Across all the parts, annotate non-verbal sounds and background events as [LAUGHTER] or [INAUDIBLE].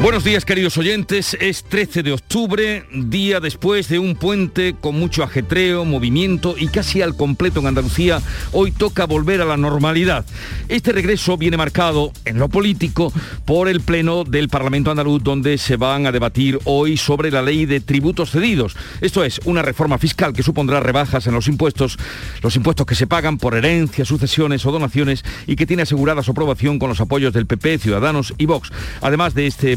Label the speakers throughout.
Speaker 1: Buenos días queridos oyentes, es 13 de octubre, día después de un puente con mucho ajetreo, movimiento y casi al completo en Andalucía, hoy toca volver a la normalidad. Este regreso viene marcado en lo político por el Pleno del Parlamento andaluz donde se van a debatir hoy sobre la ley de tributos cedidos. Esto es una reforma fiscal que supondrá rebajas en los impuestos, los impuestos que se pagan por herencias, sucesiones o donaciones y que tiene asegurada su aprobación con los apoyos del PP, Ciudadanos y Vox. Además de este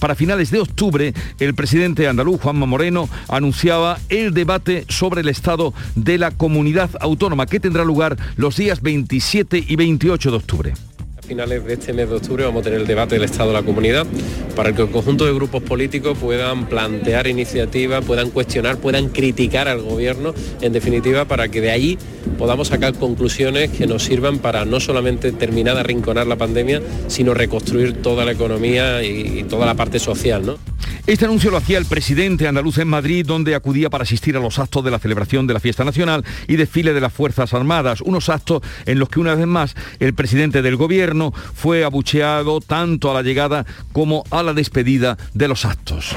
Speaker 1: Para finales de octubre, el presidente andaluz, Juanma Moreno, anunciaba el debate sobre el estado de la comunidad autónoma, que tendrá lugar los días 27 y 28 de octubre
Speaker 2: finales de este mes de octubre vamos a tener el debate del Estado de la Comunidad para que el conjunto de grupos políticos puedan plantear iniciativas, puedan cuestionar, puedan criticar al gobierno, en definitiva, para que de ahí podamos sacar conclusiones que nos sirvan para no solamente terminar de arrinconar la pandemia, sino reconstruir toda la economía y, toda la parte social. ¿no?
Speaker 1: Este anuncio lo hacía el presidente andaluz en Madrid, donde acudía para asistir a los actos de la celebración de la fiesta nacional y desfile de las Fuerzas Armadas, unos actos en los que una vez más el presidente del gobierno fue abucheado tanto a la llegada como a la despedida de los actos.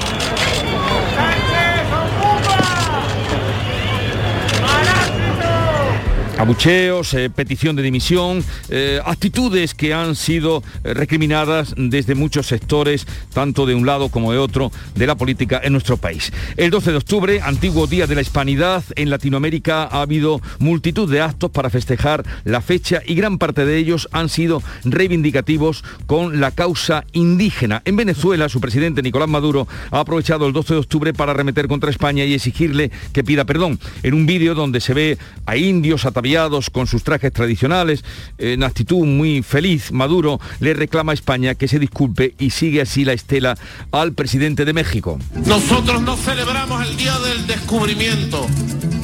Speaker 1: Abucheos, eh, petición de dimisión, eh, actitudes que han sido eh, recriminadas desde muchos sectores, tanto de un lado como de otro, de la política en nuestro país. El 12 de octubre, antiguo Día de la Hispanidad, en Latinoamérica ha habido multitud de actos para festejar la fecha y gran parte de ellos han sido reivindicativos con la causa indígena. En Venezuela, su presidente Nicolás Maduro ha aprovechado el 12 de octubre para remeter contra España y exigirle que pida perdón. En un vídeo donde se ve a indios ataviados con sus trajes tradicionales, en actitud muy feliz, Maduro le reclama a España que se disculpe y sigue así la estela al presidente de México.
Speaker 3: Nosotros no celebramos el día del descubrimiento,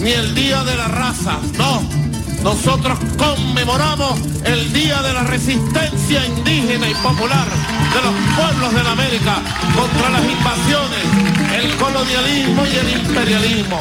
Speaker 3: ni el día de la raza, no. Nosotros conmemoramos el Día de la Resistencia Indígena y Popular de los pueblos de la América contra las invasiones, el colonialismo y el imperialismo.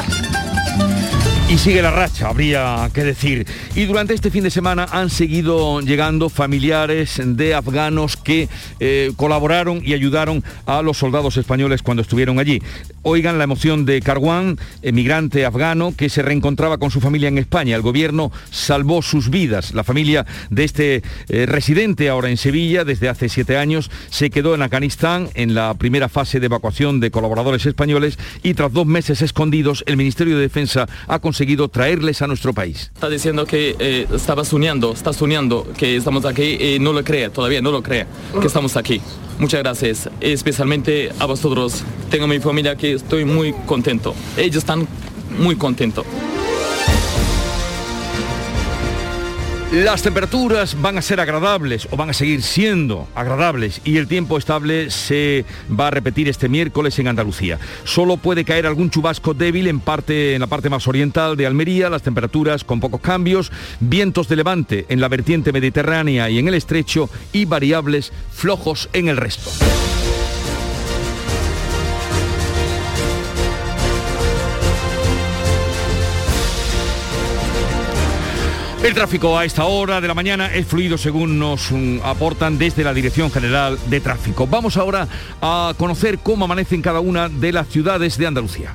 Speaker 1: Y sigue la racha, habría que decir. Y durante este fin de semana han seguido llegando familiares de afganos que eh, colaboraron y ayudaron a los soldados españoles cuando estuvieron allí. Oigan la emoción de Carwan, emigrante afgano que se reencontraba con su familia en España. El gobierno salvó sus vidas. La familia de este eh, residente ahora en Sevilla desde hace siete años se quedó en Afganistán en la primera fase de evacuación de colaboradores españoles y tras dos meses escondidos el Ministerio de Defensa ha conseguido traerles a nuestro país.
Speaker 4: Está diciendo que eh, estaba soñando, está soñando que estamos aquí y no lo cree, todavía no lo cree que estamos aquí. Muchas gracias, especialmente a vosotros. Tengo mi familia aquí, estoy muy contento. Ellos están muy contentos.
Speaker 1: Las temperaturas van a ser agradables o van a seguir siendo agradables y el tiempo estable se va a repetir este miércoles en Andalucía. Solo puede caer algún chubasco débil en, parte, en la parte más oriental de Almería, las temperaturas con pocos cambios, vientos de levante en la vertiente mediterránea y en el estrecho y variables flojos en el resto. El tráfico a esta hora de la mañana es fluido según nos mm, aportan desde la Dirección General de Tráfico. Vamos ahora a conocer cómo amanece en cada una de las ciudades de Andalucía.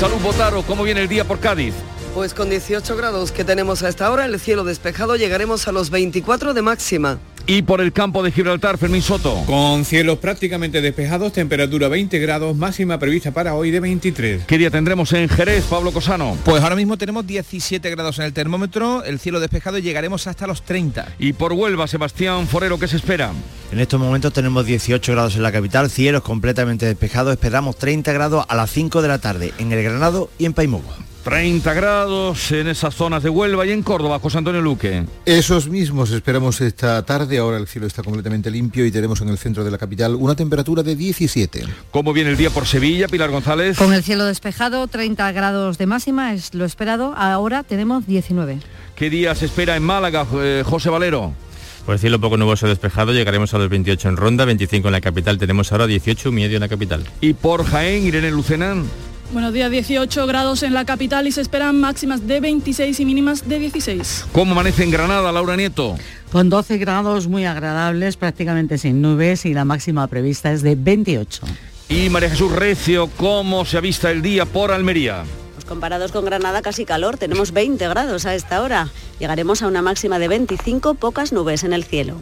Speaker 1: Salud Botaro, ¿cómo viene el día por Cádiz?
Speaker 5: Pues con 18 grados que tenemos a esta hora, el cielo despejado, llegaremos a los 24 de máxima.
Speaker 1: Y por el campo de Gibraltar, Fermín Soto.
Speaker 6: Con cielos prácticamente despejados, temperatura 20 grados, máxima prevista para hoy de 23.
Speaker 1: ¿Qué día tendremos en Jerez, Pablo Cosano?
Speaker 7: Pues ahora mismo tenemos 17 grados en el termómetro, el cielo despejado y llegaremos hasta los 30.
Speaker 1: Y por Huelva, Sebastián Forero, ¿qué se espera?
Speaker 8: En estos momentos tenemos 18 grados en la capital, cielos completamente despejados, esperamos 30 grados a las 5 de la tarde en el Granado y en Paimogua.
Speaker 1: 30 grados en esas zonas de Huelva y en Córdoba, José Antonio Luque.
Speaker 9: Esos mismos esperamos esta tarde, ahora el cielo está completamente limpio y tenemos en el centro de la capital una temperatura de 17.
Speaker 1: ¿Cómo viene el día por Sevilla, Pilar González?
Speaker 10: Con el cielo despejado, 30 grados de máxima, es lo esperado, ahora tenemos 19.
Speaker 1: ¿Qué día se espera en Málaga, eh, José Valero?
Speaker 11: Por decirlo poco nuboso despejado, llegaremos a los 28 en Ronda, 25 en la capital, tenemos ahora 18 y medio en la capital.
Speaker 1: Y por Jaén, Irene Lucenán.
Speaker 12: Buenos días, 18 grados en la capital y se esperan máximas de 26 y mínimas de 16.
Speaker 1: ¿Cómo amanece en Granada, Laura Nieto?
Speaker 13: Con 12 grados muy agradables, prácticamente sin nubes y la máxima prevista es de 28.
Speaker 1: Y María Jesús Recio, ¿cómo se avista el día por Almería?
Speaker 14: Pues comparados con Granada casi calor, tenemos 20 grados a esta hora. Llegaremos a una máxima de 25, pocas nubes en el cielo.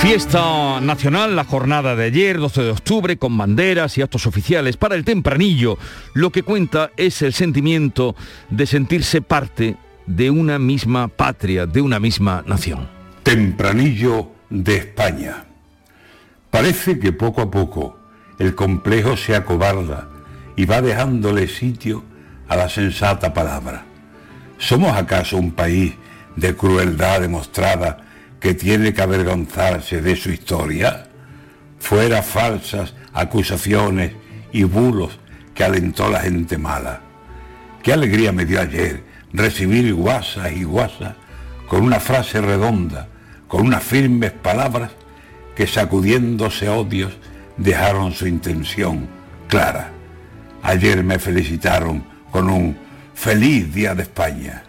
Speaker 1: Fiesta nacional, la jornada de ayer, 12 de octubre, con banderas y actos oficiales. Para el tempranillo, lo que cuenta es el sentimiento de sentirse parte de una misma patria, de una misma nación.
Speaker 15: Tempranillo de España. Parece que poco a poco el complejo se acobarda y va dejándole sitio a la sensata palabra. ¿Somos acaso un país de crueldad demostrada que tiene que avergonzarse de su historia? Fuera falsas acusaciones y bulos que alentó la gente mala. Qué alegría me dio ayer recibir guasas y guasas con una frase redonda, con unas firmes palabras que sacudiéndose odios dejaron su intención clara. Ayer me felicitaron con un feliz día de España.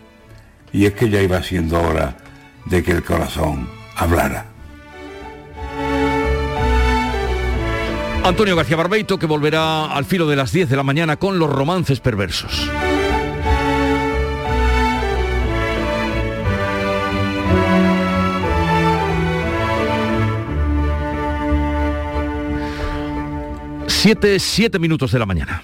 Speaker 15: Y es que ya iba siendo hora de que el corazón hablara.
Speaker 1: Antonio García Barbeito que volverá al filo de las 10 de la mañana con los romances perversos. Siete, siete minutos de la mañana.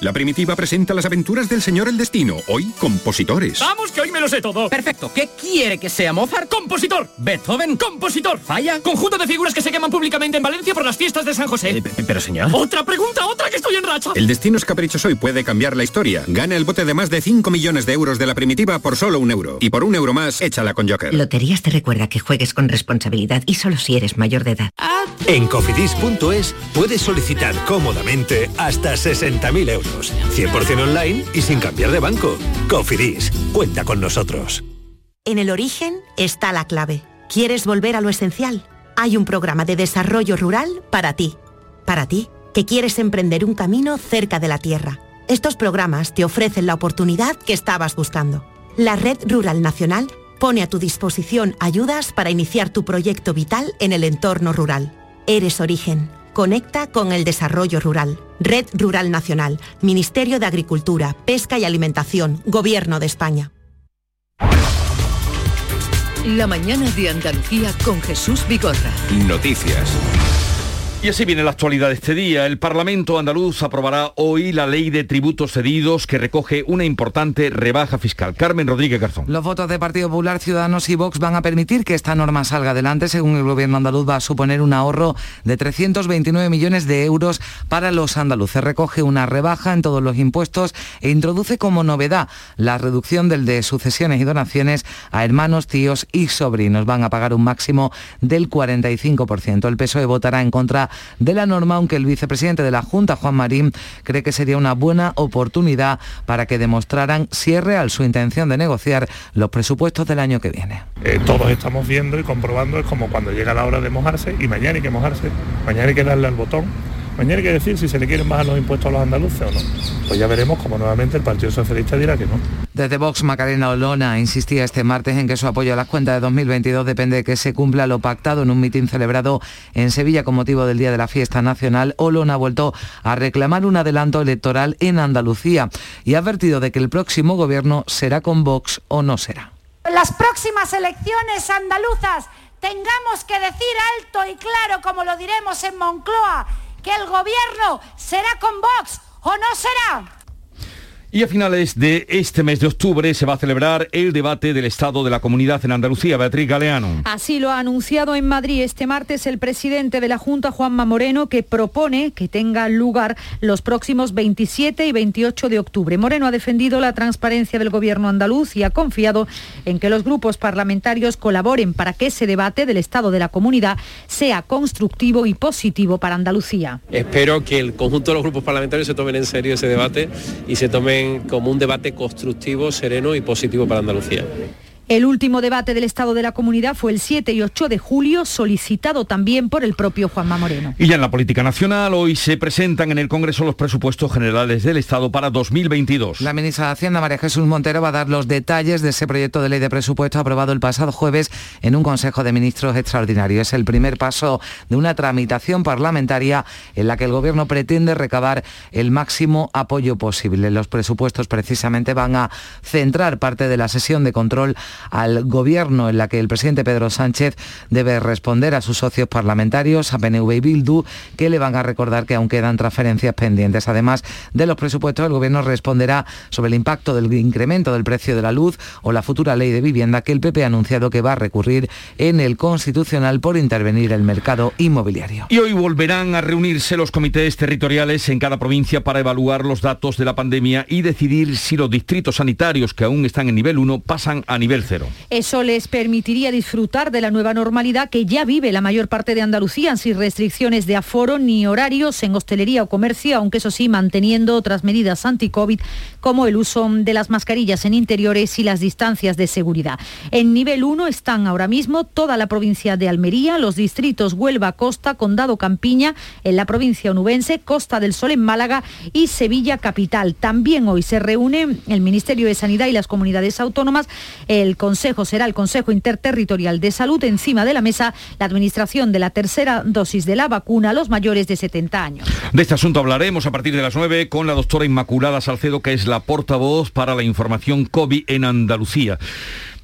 Speaker 16: La primitiva presenta las aventuras del señor El Destino, hoy compositores.
Speaker 17: Vamos, que hoy me lo sé todo. Perfecto. ¿Qué quiere que sea Mozart? Compositor. Beethoven. Compositor. Falla. Conjunto de figuras que se queman públicamente en Valencia por las fiestas de San José.
Speaker 16: Eh, pero señor.
Speaker 17: Otra pregunta, otra que estoy en racha.
Speaker 16: El destino es caprichoso y puede cambiar la historia. Gana el bote de más de 5 millones de euros de la primitiva por solo un euro. Y por un euro más, échala con Joker.
Speaker 18: Loterías te recuerda que juegues con responsabilidad y solo si eres mayor de edad.
Speaker 19: En cofidis.es puedes solicitar cómodamente hasta 60.000 euros. 100% online y sin cambiar de banco. Cofidis, cuenta con nosotros.
Speaker 20: En el origen está la clave. ¿Quieres volver a lo esencial? Hay un programa de desarrollo rural para ti. Para ti, que quieres emprender un camino cerca de la tierra. Estos programas te ofrecen la oportunidad que estabas buscando. La Red Rural Nacional pone a tu disposición ayudas para iniciar tu proyecto vital en el entorno rural. Eres origen. Conecta con el desarrollo rural. Red Rural Nacional, Ministerio de Agricultura, Pesca y Alimentación, Gobierno de España.
Speaker 21: La mañana de Andalucía con Jesús Vigorra.
Speaker 16: Noticias.
Speaker 1: Y así viene la actualidad de este día. El Parlamento andaluz aprobará hoy la ley de tributos cedidos que recoge una importante rebaja fiscal. Carmen Rodríguez Garzón.
Speaker 22: Los votos de Partido Popular, Ciudadanos y Vox van a permitir que esta norma salga adelante. Según el gobierno andaluz va a suponer un ahorro de 329 millones de euros para los andaluces. Recoge una rebaja en todos los impuestos e introduce como novedad la reducción del de sucesiones y donaciones a hermanos, tíos y sobrinos. Van a pagar un máximo del 45%. El PSOE votará en contra de la norma, aunque el vicepresidente de la Junta, Juan Marín, cree que sería una buena oportunidad para que demostraran si es real su intención de negociar los presupuestos del año que viene.
Speaker 23: Eh, todos estamos viendo y comprobando, es como cuando llega la hora de mojarse y mañana hay que mojarse, mañana hay que darle al botón Mañana hay que decir si se le quieren bajar los impuestos a los andaluces o no. Pues ya veremos como nuevamente el Partido Socialista dirá que no.
Speaker 22: Desde Vox, Macarena Olona insistía este martes en que su apoyo a las cuentas de 2022 depende de que se cumpla lo pactado en un mitin celebrado en Sevilla con motivo del Día de la Fiesta Nacional. Olona ha vuelto a reclamar un adelanto electoral en Andalucía y ha advertido de que el próximo gobierno será con Vox o no será.
Speaker 24: Las próximas elecciones andaluzas tengamos que decir alto y claro, como lo diremos en Moncloa, que el gobierno será con Vox o no será.
Speaker 1: Y a finales de este mes de octubre se va a celebrar el debate del Estado de la Comunidad en Andalucía. Beatriz Galeano.
Speaker 25: Así lo ha anunciado en Madrid este martes el presidente de la Junta, Juanma Moreno, que propone que tenga lugar los próximos 27 y 28 de octubre. Moreno ha defendido la transparencia del gobierno andaluz y ha confiado en que los grupos parlamentarios colaboren para que ese debate del Estado de la Comunidad sea constructivo y positivo para Andalucía.
Speaker 2: Espero que el conjunto de los grupos parlamentarios se tomen en serio ese debate y se tomen como un debate constructivo, sereno y positivo para Andalucía.
Speaker 25: El último debate del Estado de la Comunidad fue el 7 y 8 de julio, solicitado también por el propio Juanma Moreno.
Speaker 1: Y ya en la política nacional, hoy se presentan en el Congreso los presupuestos generales del Estado para 2022.
Speaker 22: La ministra de Hacienda, María Jesús Montero, va a dar los detalles de ese proyecto de ley de presupuesto aprobado el pasado jueves en un Consejo de Ministros extraordinario. Es el primer paso de una tramitación parlamentaria en la que el Gobierno pretende recabar el máximo apoyo posible. Los presupuestos precisamente van a centrar parte de la sesión de control al gobierno en la que el presidente Pedro Sánchez debe responder a sus socios parlamentarios, a PNV y Bildu, que le van a recordar que aún quedan transferencias pendientes. Además de los presupuestos, el gobierno responderá sobre el impacto del incremento del precio de la luz o la futura ley de vivienda que el PP ha anunciado que va a recurrir en el Constitucional por intervenir el mercado inmobiliario.
Speaker 1: Y hoy volverán a reunirse los comités territoriales en cada provincia para evaluar los datos de la pandemia y decidir si los distritos sanitarios que aún están en nivel 1 pasan a nivel cero.
Speaker 25: Eso les permitiría disfrutar de la nueva normalidad que ya vive la mayor parte de Andalucía, sin restricciones de aforo ni horarios en hostelería o comercio, aunque eso sí, manteniendo otras medidas anti-COVID como el uso de las mascarillas en interiores y las distancias de seguridad. En nivel 1 están ahora mismo toda la provincia de Almería, los distritos Huelva, Costa, Condado, Campiña, en la provincia onubense, Costa del Sol en Málaga y Sevilla Capital. También hoy se reúne el Ministerio de Sanidad y las comunidades autónomas, el Consejo será el Consejo Interterritorial de Salud. Encima de la mesa, la administración de la tercera dosis de la vacuna a los mayores de 70 años.
Speaker 1: De este asunto hablaremos a partir de las 9 con la doctora Inmaculada Salcedo, que es la portavoz para la información COVID en Andalucía.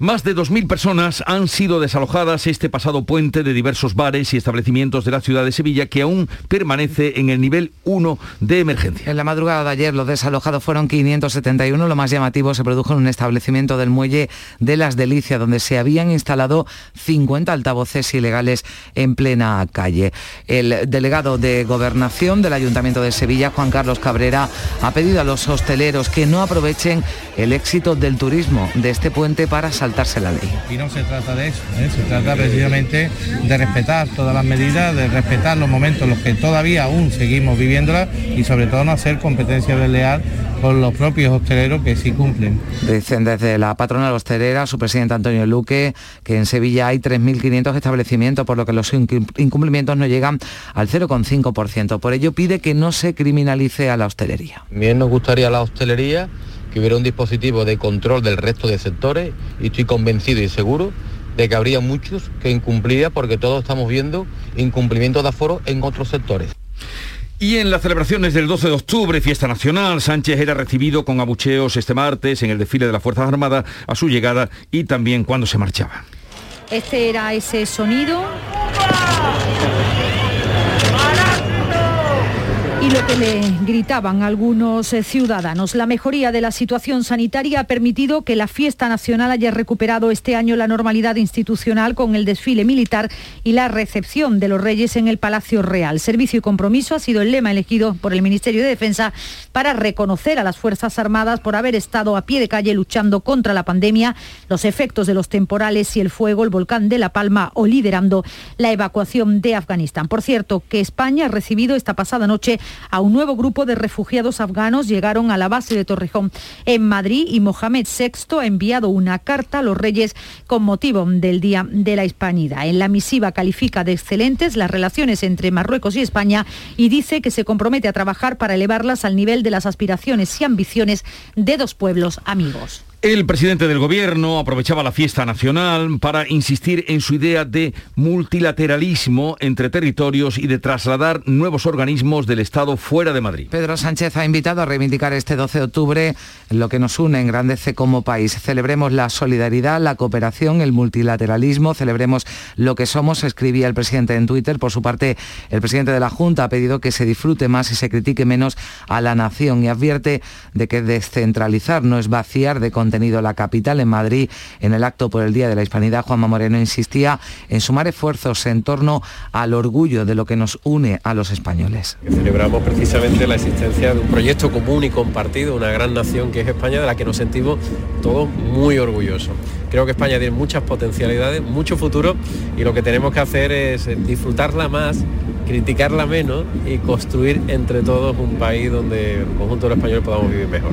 Speaker 1: Más de 2.000 personas han sido desalojadas este pasado puente de diversos bares y establecimientos de la ciudad de Sevilla que aún permanece en el nivel 1 de emergencia.
Speaker 22: En la madrugada de ayer los desalojados fueron 571. Lo más llamativo se produjo en un establecimiento del muelle de Las Delicias donde se habían instalado 50 altavoces ilegales en plena calle. El delegado de Gobernación del Ayuntamiento de Sevilla, Juan Carlos Cabrera, ha pedido a los hosteleros que no aprovechen el éxito del turismo de este puente para la ley.
Speaker 26: Y no se trata de eso, ¿eh? se trata precisamente de respetar todas las medidas, de respetar los momentos en los que todavía aún seguimos viviéndolas y sobre todo no hacer competencia desleal con los propios hosteleros que sí cumplen.
Speaker 22: Dicen desde la patronal hostelera, su presidente Antonio Luque, que en Sevilla hay 3.500 establecimientos, por lo que los incumplimientos no llegan al 0,5%. Por ello pide que no se criminalice a la hostelería.
Speaker 27: Bien nos gustaría a la hostelería que hubiera un dispositivo de control del resto de sectores y estoy convencido y seguro de que habría muchos que incumpliría porque todos estamos viendo incumplimiento de aforo en otros sectores.
Speaker 1: Y en las celebraciones del 12 de octubre, fiesta nacional, Sánchez era recibido con abucheos este martes en el desfile de las Fuerzas Armadas a su llegada y también cuando se marchaba.
Speaker 25: Este era ese sonido lo que le gritaban algunos eh, ciudadanos. La mejoría de la situación sanitaria ha permitido que la fiesta nacional haya recuperado este año la normalidad institucional con el desfile militar y la recepción de los reyes en el Palacio Real. Servicio y compromiso ha sido el lema elegido por el Ministerio de Defensa para reconocer a las Fuerzas Armadas por haber estado a pie de calle luchando contra la pandemia, los efectos de los temporales y el fuego, el volcán de La Palma o liderando la evacuación de Afganistán. Por cierto, que España ha recibido esta pasada noche a un nuevo grupo de refugiados afganos. Llegaron a la base de Torrejón en Madrid y Mohamed VI ha enviado una carta a los reyes con motivo del Día de la Hispanidad. En la misiva califica de excelentes las relaciones entre Marruecos y España y dice que se compromete a trabajar para elevarlas al nivel de las aspiraciones y ambiciones de dos pueblos amigos.
Speaker 1: El presidente del gobierno aprovechaba la fiesta nacional para insistir en su idea de multilateralismo entre territorios y de trasladar nuevos organismos del Estado fuera de Madrid.
Speaker 22: Pedro Sánchez ha invitado a reivindicar este 12 de octubre lo que nos une, engrandece como país. Celebremos la solidaridad, la cooperación, el multilateralismo, celebremos lo que somos, escribía el presidente en Twitter. Por su parte, el presidente de la Junta ha pedido que se disfrute más y se critique menos a la nación y advierte de que descentralizar no es vaciar de contenido la capital. En Madrid, en el acto por el Día de la Hispanidad, Juanma Moreno insistía en sumar esfuerzos en torno al orgullo de lo que nos une a los españoles.
Speaker 2: Celebramos precisamente la existencia de un proyecto común y compartido, una gran nación que es España, de la que nos sentimos todos muy orgullosos. Creo que España tiene muchas potencialidades, mucho futuro y lo que tenemos que hacer es disfrutarla más, criticarla menos y construir entre todos un país donde el conjunto de los españoles podamos vivir mejor.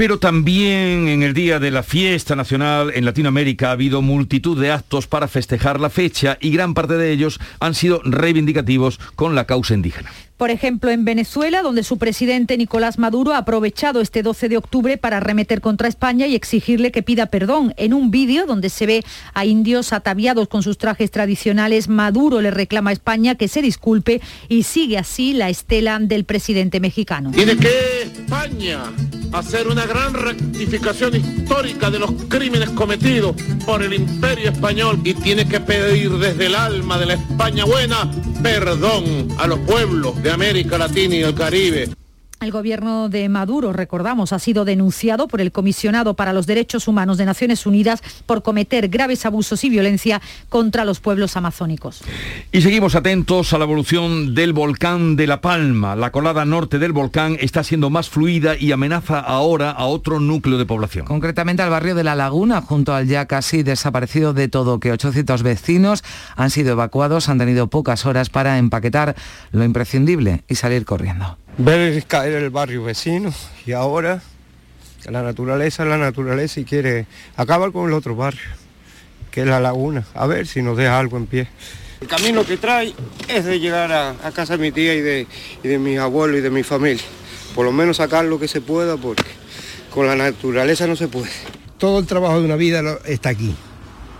Speaker 1: Pero también en el día de la fiesta nacional en Latinoamérica ha habido multitud de actos para festejar la fecha y gran parte de ellos han sido reivindicativos con la causa indígena.
Speaker 25: Por ejemplo, en Venezuela, donde su presidente Nicolás Maduro ha aprovechado este 12 de octubre para arremeter contra España y exigirle que pida perdón. En un vídeo donde se ve a indios ataviados con sus trajes tradicionales, Maduro le reclama a España que se disculpe y sigue así la estela del presidente mexicano.
Speaker 28: Tiene que España hacer una gran rectificación histórica de los crímenes cometidos por el imperio español y tiene que pedir desde el alma de la España buena perdón a los pueblos de América Latina y el Caribe.
Speaker 25: El gobierno de Maduro, recordamos, ha sido denunciado por el comisionado para los derechos humanos de Naciones Unidas por cometer graves abusos y violencia contra los pueblos amazónicos.
Speaker 1: Y seguimos atentos a la evolución del volcán de La Palma. La colada norte del volcán está siendo más fluida y amenaza ahora a otro núcleo de población.
Speaker 22: Concretamente al barrio de La Laguna, junto al ya casi desaparecido de todo, que 800 vecinos han sido evacuados, han tenido pocas horas para empaquetar lo imprescindible y salir corriendo
Speaker 29: ver caer el barrio vecino y ahora la naturaleza es la naturaleza y quiere acabar con el otro barrio, que es la laguna, a ver si nos deja algo en pie. El camino que trae es de llegar a, casa de mi tía y de, y de mis abuelos y de mi familia. Por lo menos sacar lo que se pueda porque con la naturaleza no se puede.
Speaker 30: Todo el trabajo de una vida está aquí,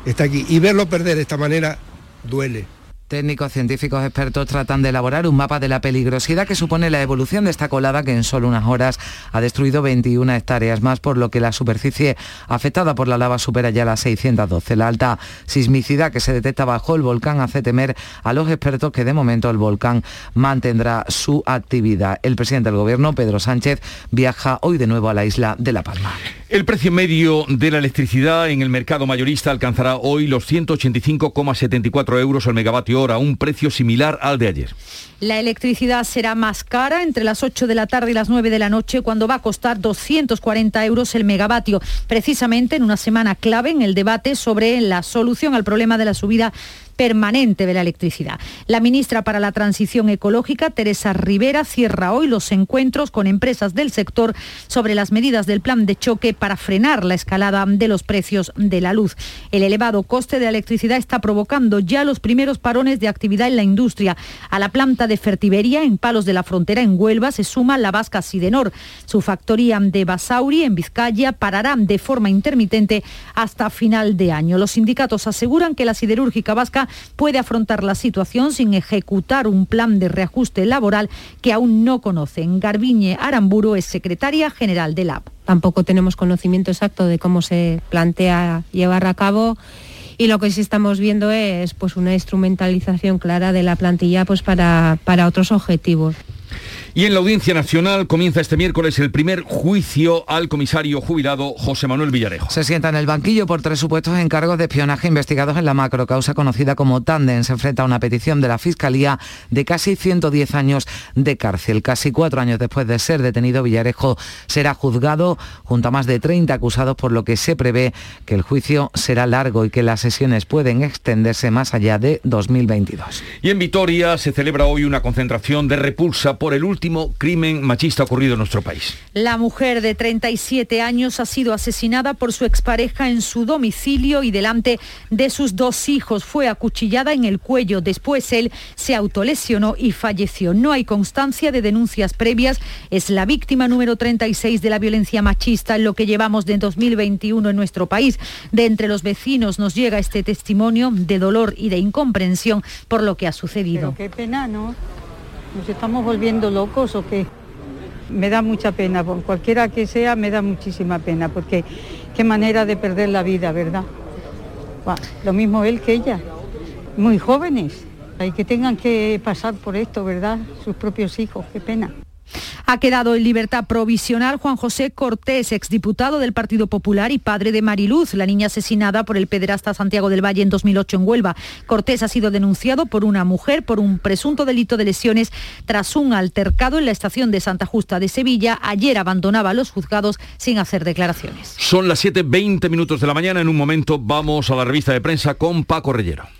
Speaker 30: está aquí. Y verlo perder de esta manera duele.
Speaker 22: Técnicos, científicos, expertos tratan de elaborar un mapa de la peligrosidad que supone la evolución de esta colada que en solo unas horas ha destruido 21 hectáreas más, por lo que la superficie afectada por la lava supera ya las 612. La alta sismicidad que se detecta bajo el volcán hace temer a los expertos que de momento el volcán mantendrá su actividad. El presidente del gobierno, Pedro Sánchez, viaja hoy de nuevo a la isla de La Palma.
Speaker 1: El precio medio de la electricidad en el mercado mayorista alcanzará hoy los 185,74 euros al megavatio hora, un precio similar al de ayer.
Speaker 25: La electricidad será más cara entre las 8 de la tarde y las 9 de la noche cuando va a costar 240 euros el megavatio, precisamente en una semana clave en el debate sobre la solución al problema de la subida permanente de la electricidad. La ministra para la Transición Ecológica, Teresa Rivera, cierra hoy los encuentros con empresas del sector sobre las medidas del plan de choque para frenar la escalada de los precios de la luz. El elevado coste de la electricidad está provocando ya los primeros parones de actividad en la industria. A la planta de Fertiberia, en Palos de la Frontera, en Huelva, se suma la Vasca Sidenor. Su factoría de Basauri, en Vizcaya, parará de forma intermitente hasta final de año. Los sindicatos aseguran que la siderúrgica vasca puede afrontar la situación sin ejecutar un plan de reajuste laboral que aún no conocen. Garbiñe Aramburu es secretaria general del AP.
Speaker 31: Tampoco tenemos conocimiento exacto de cómo se plantea llevar a cabo y lo que sí estamos viendo es pues una instrumentalización clara de la plantilla pues para, para otros objetivos.
Speaker 1: Y en la Audiencia Nacional comienza este miércoles el primer juicio al comisario jubilado José Manuel Villarejo.
Speaker 22: Se sienta en el banquillo por tres supuestos encargos de espionaje investigados en la macrocausa conocida como Tanden. Se enfrenta a una petición de la Fiscalía de casi 110 años de cárcel. Casi cuatro años después de ser detenido, Villarejo será juzgado junto a más de 30 acusados, por lo que se prevé que el juicio será largo y que las sesiones pueden extenderse más allá de 2022.
Speaker 1: Y en Vitoria se celebra hoy una concentración de repulsa por el último crimen machista ocurrido en nuestro país.
Speaker 25: La mujer de 37 años ha sido asesinada por su expareja en su domicilio y delante de sus dos hijos. Fue acuchillada en el cuello. Después él se autolesionó y falleció. No hay constancia de denuncias previas. Es la víctima número 36 de la violencia machista en lo que llevamos de 2021 en nuestro país. De entre los vecinos nos llega este testimonio de dolor y de incomprensión por lo que ha sucedido.
Speaker 32: qué pena, ¿no? ¿Nos estamos volviendo locos o qué? Me da mucha pena, cualquiera que sea, me da muchísima pena, porque qué manera de perder la vida, ¿verdad? lo mismo él que ella, muy jóvenes, y que tengan que pasar por esto, ¿verdad? Sus propios hijos, qué pena.
Speaker 25: Ha quedado en libertad provisional Juan José Cortés, exdiputado del Partido Popular y padre de Mariluz, la niña asesinada por el pederasta Santiago del Valle en 2008 en Huelva. Cortés ha sido denunciado por una mujer por un presunto delito de lesiones tras un altercado en la estación de Santa Justa de Sevilla. Ayer abandonaba los juzgados sin hacer declaraciones.
Speaker 1: Son las 7.20 minutos de la mañana. En un momento vamos a la revista de prensa con Paco Rellero.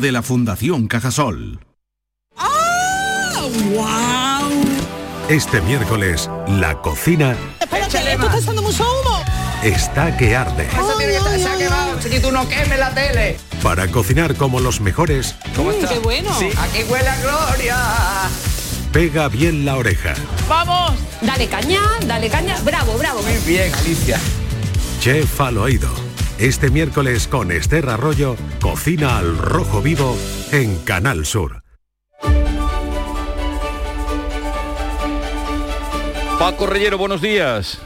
Speaker 33: de la Fundación Cajasol.
Speaker 34: ¡Wow!
Speaker 33: Este miércoles, la cocina
Speaker 34: Espérate, esto está echando mucho humo.
Speaker 33: está que arde.
Speaker 34: Si tú no quemes la tele.
Speaker 33: Para cocinar como los mejores,
Speaker 34: ¿Cómo está? ¡Qué bueno! Aquí huele a gloria.
Speaker 33: pega bien la oreja.
Speaker 34: ¡Vamos! Dale caña, dale caña. Bravo, bravo. Muy
Speaker 33: bien, Alicia. Chef al oído. Este miércoles con Esther Arroyo, cocina al rojo vivo en Canal Sur.
Speaker 1: Paco Rellero, buenos días.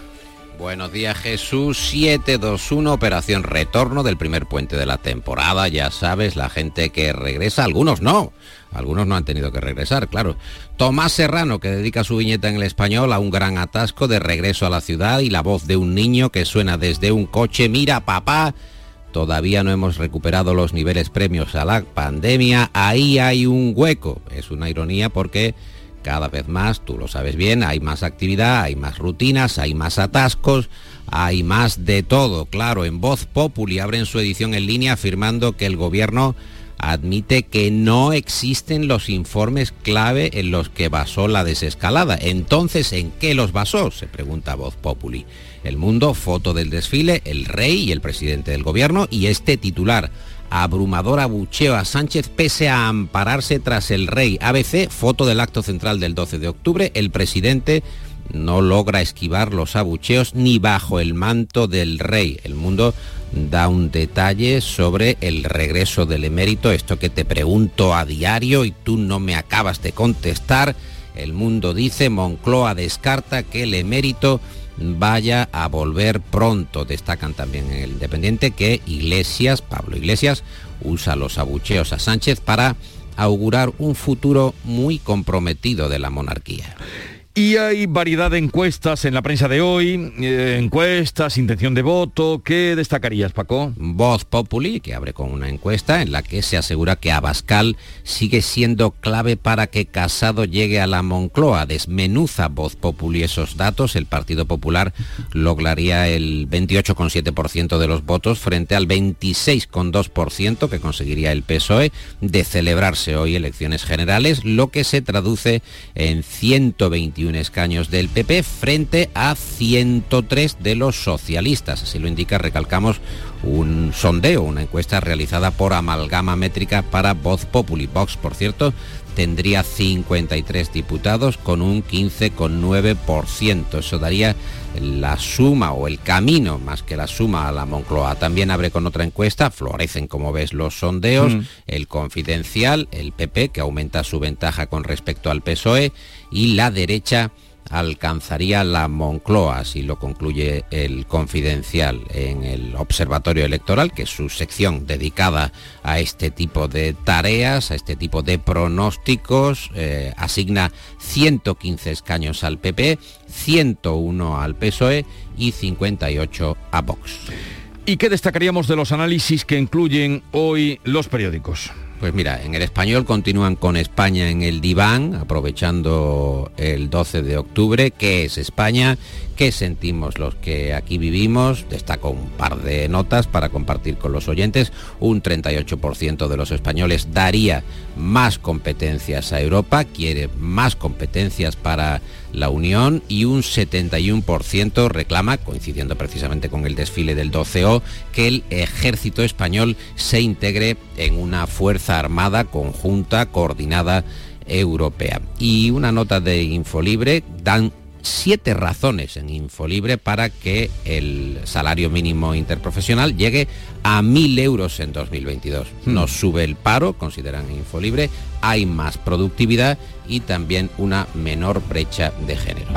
Speaker 35: Buenos días Jesús, 721, operación retorno del primer puente de la temporada, ya sabes, la gente que regresa, algunos no, algunos no han tenido que regresar, claro. Tomás Serrano, que dedica su viñeta en el español a un gran atasco de regreso a la ciudad y la voz de un niño que suena desde un coche, mira papá, todavía no hemos recuperado los niveles premios a la pandemia, ahí hay un hueco, es una ironía porque cada vez más, tú lo sabes bien, hay más actividad, hay más rutinas, hay más atascos, hay más de todo. Claro, en Voz Populi abren su edición en línea afirmando que el gobierno admite que no existen los informes clave en los que basó la desescalada. Entonces, ¿en qué los basó? Se pregunta Voz Populi. El mundo, foto del desfile, el rey y el presidente del gobierno y este titular abrumador abucheo a Sánchez pese a ampararse tras el rey. ABC, foto del acto central del 12 de octubre, el presidente no logra esquivar los abucheos ni bajo el manto del rey. El mundo da un detalle sobre el regreso del emérito, esto que te pregunto a diario y tú no me acabas de contestar. El mundo dice, Moncloa descarta que el emérito vaya a volver pronto. Destacan también en el Independiente que Iglesias, Pablo Iglesias, usa los abucheos a Sánchez para augurar un futuro muy comprometido de la monarquía.
Speaker 1: Y hay variedad de encuestas en la prensa de hoy, eh, encuestas, intención de voto. ¿Qué destacarías, Paco?
Speaker 35: Voz Populi, que abre con una encuesta en la que se asegura que Abascal sigue siendo clave para que Casado llegue a la Moncloa. Desmenuza Voz Populi esos datos. El Partido Popular lograría el 28,7% de los votos frente al 26,2% que conseguiría el PSOE de celebrarse hoy elecciones generales, lo que se traduce en 121 escaños del PP frente a 103 de los socialistas. Así lo indica, recalcamos, un sondeo, una encuesta realizada por Amalgama Métrica para Voz Populi. Vox, por cierto, tendría 53 diputados con un 15,9%. Eso daría la suma o el camino más que la suma a la Moncloa. También abre con otra encuesta, florecen como ves los sondeos,
Speaker 1: Mm.
Speaker 35: el confidencial, el PP que aumenta su ventaja con respecto al PSOE y la derecha alcanzaría la Moncloa, así lo concluye el Confidencial en el Observatorio Electoral, que es su sección dedicada a este tipo de tareas, a este tipo de pronósticos, eh, asigna 115 escaños al PP, 101 al PSOE y 58 a Vox.
Speaker 1: ¿Y qué destacaríamos de los análisis que incluyen hoy los periódicos?
Speaker 35: Pues mira, en el español continúan con España en el diván, aprovechando el 12 de octubre. ¿Qué es España? ¿Qué sentimos los que aquí vivimos? Destaco un par de notas para compartir con los oyentes. Un 38% de los españoles daría más competencias a Europa, quiere más competencias para la Unión y un 71% reclama, coincidiendo precisamente con el desfile del 12O, que el ejército español se integre en una fuerza armada conjunta, coordinada europea. Y una nota de Infolibre dan siete razones en Infolibre para que el salario mínimo interprofesional llegue a mil euros en 2022.
Speaker 1: Hmm.
Speaker 35: No sube el paro, consideran Infolibre, hay más productividad y también una menor brecha de género.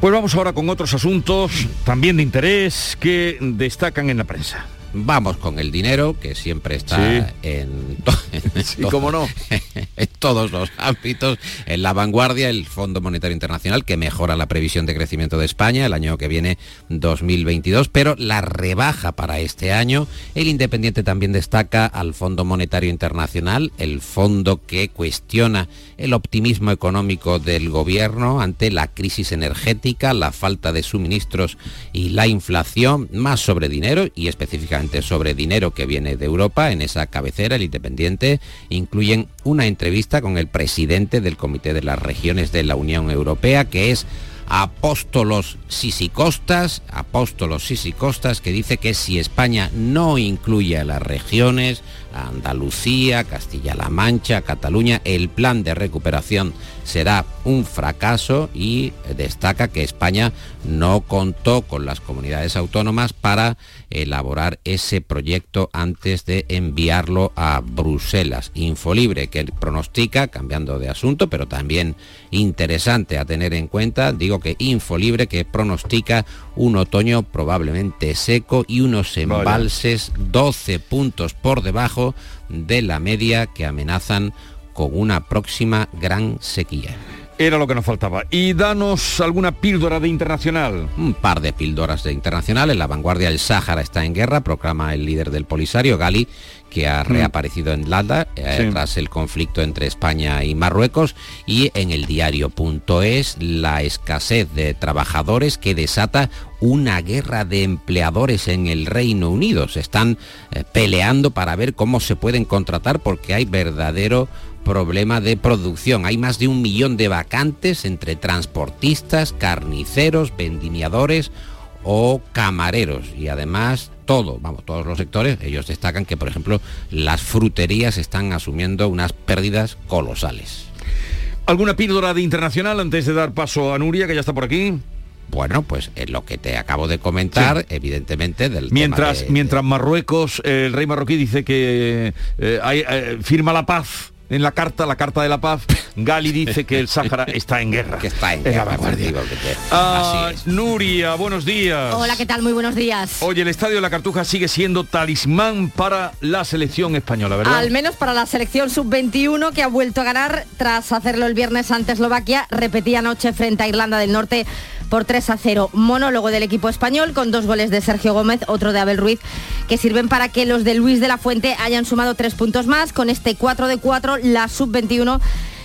Speaker 1: Pues vamos ahora con otros asuntos también de interés que destacan en la prensa.
Speaker 35: Vamos con el dinero, que siempre está
Speaker 1: Sí.
Speaker 35: en, to- [LAUGHS] en
Speaker 1: Sí, cómo no. [LAUGHS]
Speaker 35: en todos los ámbitos. En la vanguardia, el Fondo Monetario Internacional, que mejora la previsión de crecimiento de España el año que viene, 2022, pero la rebaja para este año. El Independiente también destaca al Fondo Monetario Internacional, el fondo que cuestiona el optimismo económico del gobierno ante la crisis energética, la falta de suministros y la inflación, más sobre dinero y específicamente sobre dinero que viene de Europa. En esa cabecera, el Independiente incluyen una entrevista con el presidente del Comité de las Regiones de la Unión Europea, que es Apóstolos Sisicostas, Apóstolos Sisicostas, que dice que si España no incluye a las regiones, Andalucía, Castilla-La Mancha, Cataluña, el plan de recuperación será un fracaso y destaca que España no contó con las comunidades autónomas para elaborar ese proyecto antes de enviarlo a Bruselas. Infolibre que pronostica, cambiando de asunto, pero también interesante a tener en cuenta, digo que Infolibre que pronostica un otoño probablemente seco y unos embalses 12 puntos por debajo de la media que amenazan con una próxima gran sequía.
Speaker 1: Era lo que nos faltaba. Y danos alguna píldora de internacional.
Speaker 35: Un par de píldoras de internacional. En la vanguardia el Sáhara está en guerra, proclama el líder del Polisario, Gali, que ha reaparecido en Lada eh,
Speaker 1: Sí.
Speaker 35: tras el conflicto entre España y Marruecos. Y en el diario.es la escasez de trabajadores que desata una guerra de empleadores en el Reino Unido. Se están eh, peleando para ver cómo se pueden contratar porque hay verdadero problema de producción. Hay más de un millón de vacantes entre transportistas, carniceros, vendimiadores o camareros y además todo, vamos, todos los sectores, ellos destacan que por ejemplo las fruterías están asumiendo unas pérdidas colosales.
Speaker 1: ¿Alguna píldora de internacional antes de dar paso a Nuria, que ya está por aquí?
Speaker 35: Bueno, pues en lo que te acabo de comentar, evidentemente del tema
Speaker 1: Mientras,
Speaker 35: de-
Speaker 1: mientras Marruecos, eh, el rey marroquí dice que eh, hay, eh, firma la paz en la carta, la carta de la paz, Gali dice que el Sáhara [LAUGHS] está en guerra.
Speaker 35: que está en
Speaker 1: En la
Speaker 35: guerra,
Speaker 1: vanguardia.
Speaker 35: efectivamente.
Speaker 1: Ah,
Speaker 35: Así es.
Speaker 1: Nuria, buenos días.
Speaker 36: Hola, ¿qué tal? Muy buenos días.
Speaker 1: Oye, el Estadio de la Cartuja sigue siendo talismán para la selección española, ¿verdad?
Speaker 36: Al menos para la selección sub-21 que ha vuelto a ganar tras hacerlo el viernes ante Eslovaquia, repetía anoche frente a Irlanda del Norte por 3 a 0. Monólogo del equipo español con dos goles de Sergio Gómez, otro de Abel Ruiz, que sirven para que los de Luis de la Fuente hayan sumado tres puntos más. Con este 4 de 4, la sub-21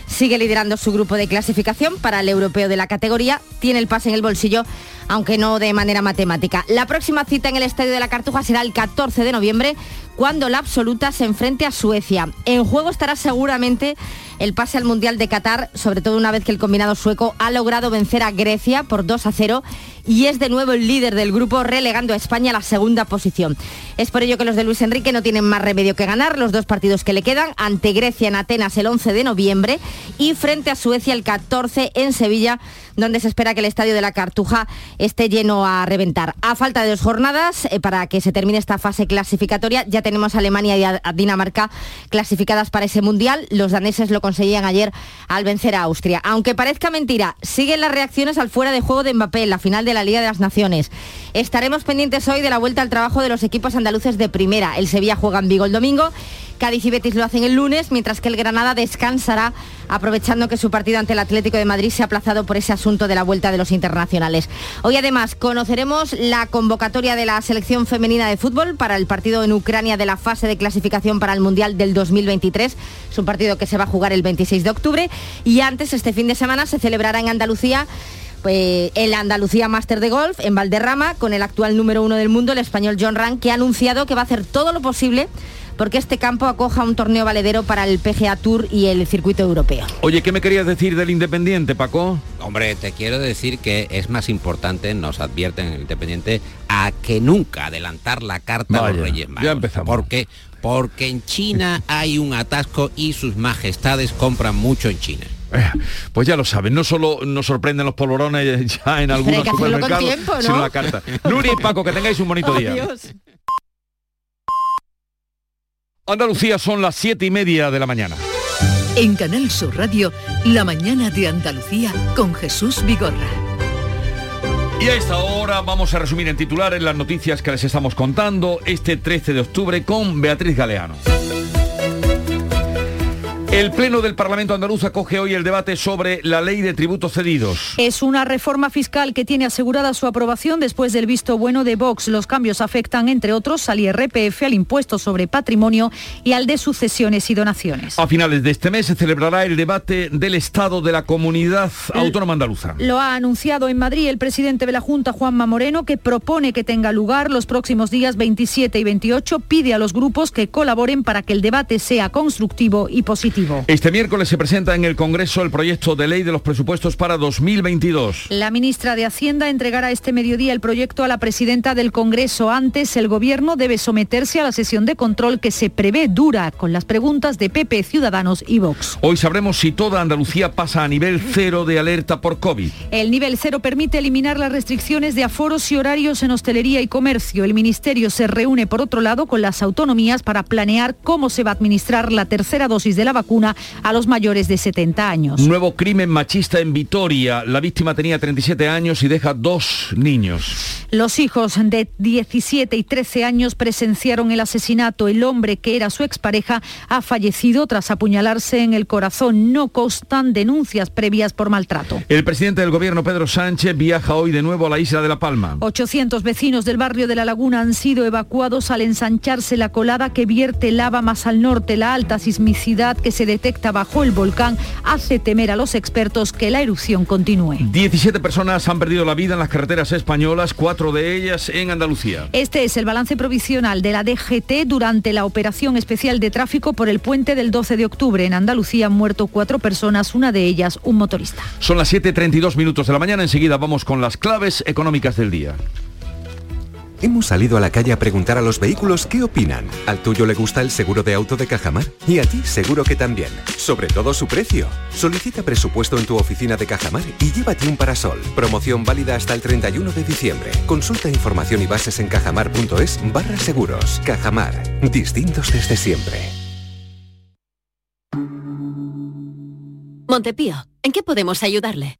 Speaker 36: sigue liderando su grupo de clasificación para el europeo de la categoría. Tiene el pase en el bolsillo, aunque no de manera matemática. La próxima cita en el Estadio de la Cartuja será el 14 de noviembre, cuando la absoluta se enfrente a Suecia. En juego estará seguramente el pase al Mundial de Qatar, sobre todo una vez que el combinado sueco ha logrado vencer a Grecia por 2 a 0 y es de nuevo el líder del grupo relegando a España a la segunda posición. Es por ello que los de Luis Enrique no tienen más remedio que ganar los dos partidos que le quedan ante Grecia en Atenas el 11 de noviembre y frente a Suecia el 14 en Sevilla donde se espera que el estadio de la Cartuja esté lleno a reventar. A falta de dos jornadas, eh, para que se termine esta fase clasificatoria, ya tenemos a Alemania y a Dinamarca clasificadas para ese mundial. Los daneses lo conseguían ayer al vencer a Austria. Aunque parezca mentira, siguen las reacciones al fuera de juego de Mbappé en la final de la Liga de las Naciones. Estaremos pendientes hoy de la vuelta al trabajo de los equipos andaluces de primera. El Sevilla juega en Vigo el domingo Cádiz y Betis lo hacen el lunes, mientras que el Granada descansará aprovechando que su partido ante el Atlético de Madrid se ha aplazado por ese asunto de la vuelta de los internacionales. Hoy además conoceremos la convocatoria de la selección femenina de fútbol para el partido en Ucrania de la fase de clasificación para el Mundial del 2023. Es un partido que se va a jugar el 26 de octubre y antes este fin de semana se celebrará en Andalucía pues, el Andalucía Master de Golf en Valderrama con el actual número uno del mundo, el español John Rank, que ha anunciado que va a hacer todo lo posible porque este campo acoja un torneo valedero para el PGA Tour y el circuito europeo.
Speaker 1: Oye, ¿qué me querías decir del Independiente, Paco?
Speaker 35: Hombre, te quiero decir que es más importante, nos advierten el Independiente, a que nunca adelantar la carta a los Reyes Magos.
Speaker 1: Ya empezamos.
Speaker 35: Porque, porque en China hay un atasco y sus majestades compran mucho en China.
Speaker 1: Eh, pues ya lo saben, no solo nos sorprenden los polvorones [LAUGHS] ya en algunos supermercados, sino la carta. Nuri y Paco, que tengáis un bonito día. Andalucía son las siete y media de la mañana.
Speaker 21: En Canal Sur Radio, la mañana de Andalucía con Jesús Vigorra.
Speaker 1: Y a esta hora vamos a resumir en titulares las noticias que les estamos contando este 13 de octubre con Beatriz Galeano. El Pleno del Parlamento andaluz acoge hoy el debate sobre la ley de tributos cedidos.
Speaker 25: Es una reforma fiscal que tiene asegurada su aprobación después del visto bueno de Vox. Los cambios afectan, entre otros, al IRPF, al impuesto sobre patrimonio y al de sucesiones y donaciones.
Speaker 1: A finales de este mes se celebrará el debate del Estado de la Comunidad Autónoma Andaluza.
Speaker 25: Lo ha anunciado en Madrid el presidente de la Junta, Juanma Moreno, que propone que tenga lugar los próximos días 27 y 28. Pide a los grupos que colaboren para que el debate sea constructivo y positivo.
Speaker 1: Este miércoles se presenta en el Congreso el proyecto de ley de los presupuestos para 2022.
Speaker 25: La ministra de Hacienda entregará este mediodía el proyecto a la presidenta del Congreso. Antes, el Gobierno debe someterse a la sesión de control que se prevé dura con las preguntas de PP, Ciudadanos y Vox.
Speaker 1: Hoy sabremos si toda Andalucía pasa a nivel cero de alerta por COVID.
Speaker 25: El nivel cero permite eliminar las restricciones de aforos y horarios en hostelería y comercio. El Ministerio se reúne, por otro lado, con las autonomías para planear cómo se va a administrar la tercera dosis de la vacuna a los mayores de 70 años.
Speaker 1: Nuevo crimen machista en Vitoria. La víctima tenía 37 años y deja dos niños.
Speaker 25: Los hijos de 17 y 13 años presenciaron el asesinato. El hombre que era su expareja ha fallecido tras apuñalarse en el corazón. No constan denuncias previas por maltrato.
Speaker 1: El presidente del gobierno, Pedro Sánchez, viaja hoy de nuevo a la isla de La Palma.
Speaker 25: 800 vecinos del barrio de La Laguna han sido evacuados al ensancharse la colada que vierte lava más al norte. La alta sismicidad que se detecta bajo el volcán hace temer a los expertos que la erupción continúe.
Speaker 1: 17 personas han perdido la vida en las carreteras españolas, cuatro de ellas en Andalucía.
Speaker 25: Este es el balance provisional de la DGT durante la operación especial de tráfico por el puente del 12 de octubre. En Andalucía han muerto cuatro personas, una de ellas un motorista.
Speaker 1: Son las 7.32 minutos de la mañana, enseguida vamos con las claves económicas del día.
Speaker 37: Hemos salido a la calle a preguntar a los vehículos qué opinan. ¿Al tuyo le gusta el seguro de auto de Cajamar? Y a ti seguro que también. Sobre todo su precio. Solicita presupuesto en tu oficina de Cajamar y llévate un parasol. Promoción válida hasta el 31 de diciembre. Consulta información y bases en cajamar.es barra seguros. Cajamar. Distintos desde siempre.
Speaker 38: Montepío, ¿en qué podemos ayudarle?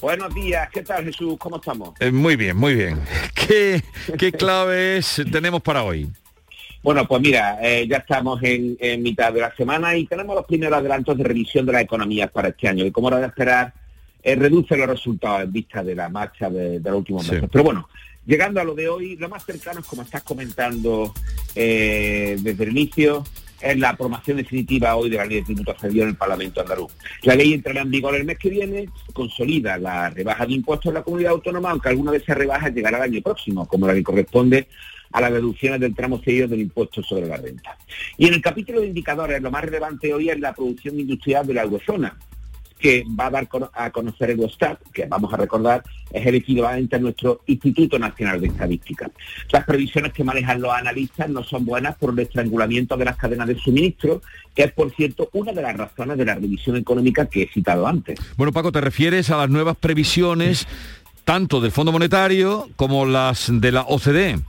Speaker 39: Buenos días, ¿qué tal Jesús? ¿Cómo estamos?
Speaker 1: Eh, muy bien, muy bien. [LAUGHS] ¿Qué, qué claves tenemos para hoy?
Speaker 39: Bueno, pues mira, eh, ya estamos en, mitad de la semana y tenemos los primeros adelantos de revisión de la economía para este año, y como era de esperar, eh, reduce los resultados en vista de la marcha de, los últimos meses. Pero bueno, llegando a lo de hoy, lo más cercano es como estás comentando desde el inicio, es la aprobación definitiva hoy de la ley de tributo accedido en el Parlamento andaluz. La ley entrará en vigor el mes que viene, consolida la rebaja de impuestos en la comunidad autónoma, aunque alguna de esas rebajas llegará el año próximo, como la que corresponde a las deducciones del tramo cedido del impuesto sobre la renta. Y en el capítulo de indicadores, lo más relevante hoy es la producción industrial de la eurozona, que va a dar a conocer el Eurostat, que vamos a recordar es el equivalente a nuestro Instituto Nacional de Estadística. Las previsiones que manejan los analistas no son buenas por el estrangulamiento de las cadenas de suministro, que es, por cierto, una de las razones de la revisión económica que he citado antes.
Speaker 1: Bueno, Paco, te refieres a las nuevas previsiones tanto del Fondo Monetario como las de la OCDE.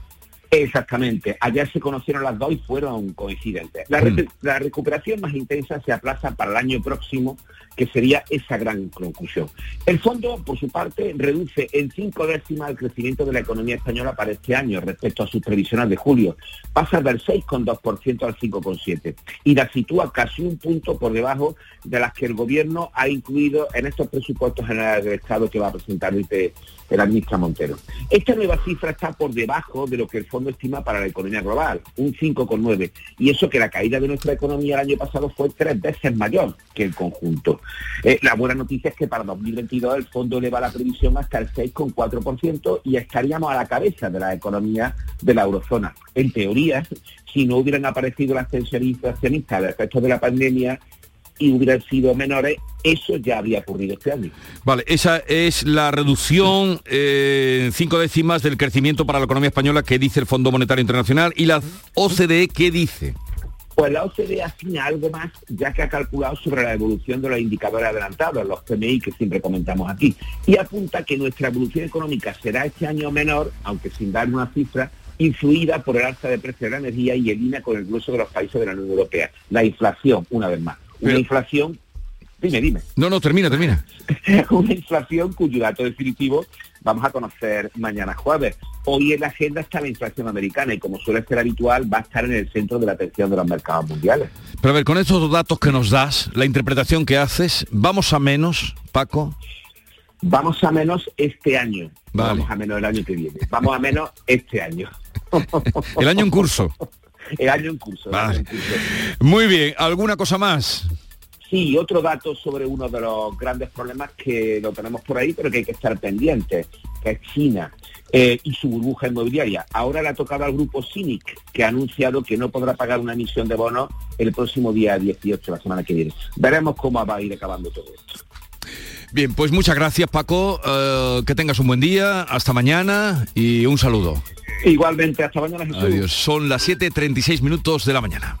Speaker 39: Exactamente. Ayer se conocieron las dos y fueron coincidentes. La,
Speaker 1: Mm.
Speaker 39: la recuperación más intensa se aplaza para el año próximo, que sería esa gran conclusión. El fondo, por su parte, reduce en cinco décimas el crecimiento de la economía española para este año respecto a sus previsiones de julio. Pasa del 6,2% al 5,7% y la sitúa casi un punto por debajo de las que el Gobierno ha incluido en estos presupuestos generales del Estado que va a presentar el, el ministra Montero. Esta nueva cifra está por debajo de lo que el fondo estima para la economía global, un 5,9%. Y eso que la caída de nuestra economía el año pasado fue tres veces mayor que el conjunto. Eh, la buena noticia es que para 2022 el fondo eleva la previsión hasta el 6,4% y estaríamos a la cabeza de la economía de la eurozona. En teoría, si no hubieran aparecido las tensiones inflacionistas a efectos de la pandemia y hubieran sido menores, eso ya habría ocurrido este año.
Speaker 1: Vale, esa es la reducción eh, en cinco décimas del crecimiento para la economía española que dice el Fondo Monetario Internacional y la OCDE ¿qué dice?
Speaker 39: Pues la OCDE afina algo más, ya que ha calculado sobre la evolución de los indicadores adelantados, los PMI que siempre comentamos aquí, y apunta que nuestra evolución económica será este año menor, aunque sin dar una cifra, influida por el alza de precios de la energía y en línea con el grueso de los países de la Unión Europea. La inflación, una vez más. Una inflación, dime, dime.
Speaker 1: No, no, termina, termina. [LAUGHS]
Speaker 39: una inflación cuyo dato definitivo vamos a conocer mañana jueves. Hoy en la agenda está la inflación americana y como suele ser habitual va a estar en el centro de la atención de los mercados mundiales.
Speaker 1: Pero a ver, con estos datos que nos das, la interpretación que haces, ¿vamos a menos, Paco?
Speaker 39: Vamos a menos este año.
Speaker 1: Vale.
Speaker 39: Vamos a menos el año que viene. Vamos a menos este año. [LAUGHS]
Speaker 1: El año en curso.
Speaker 39: El año en curso. el año en curso.
Speaker 1: Muy bien, ¿alguna cosa más?
Speaker 39: Sí, otro dato sobre uno de los grandes problemas que lo tenemos por ahí, pero que hay que estar pendientes, que es China eh, y su burbuja inmobiliaria. Ahora le ha tocado al grupo Cynic, que ha anunciado que no podrá pagar una emisión de bonos el próximo día 18, la semana que viene. Veremos cómo va a ir acabando todo esto.
Speaker 1: Bien, pues muchas gracias, Paco. Eh, que tengas un buen día. Hasta mañana y un saludo.
Speaker 39: Igualmente, hasta mañana Jesús.
Speaker 1: Adiós. Son las 7.36 minutos de la mañana.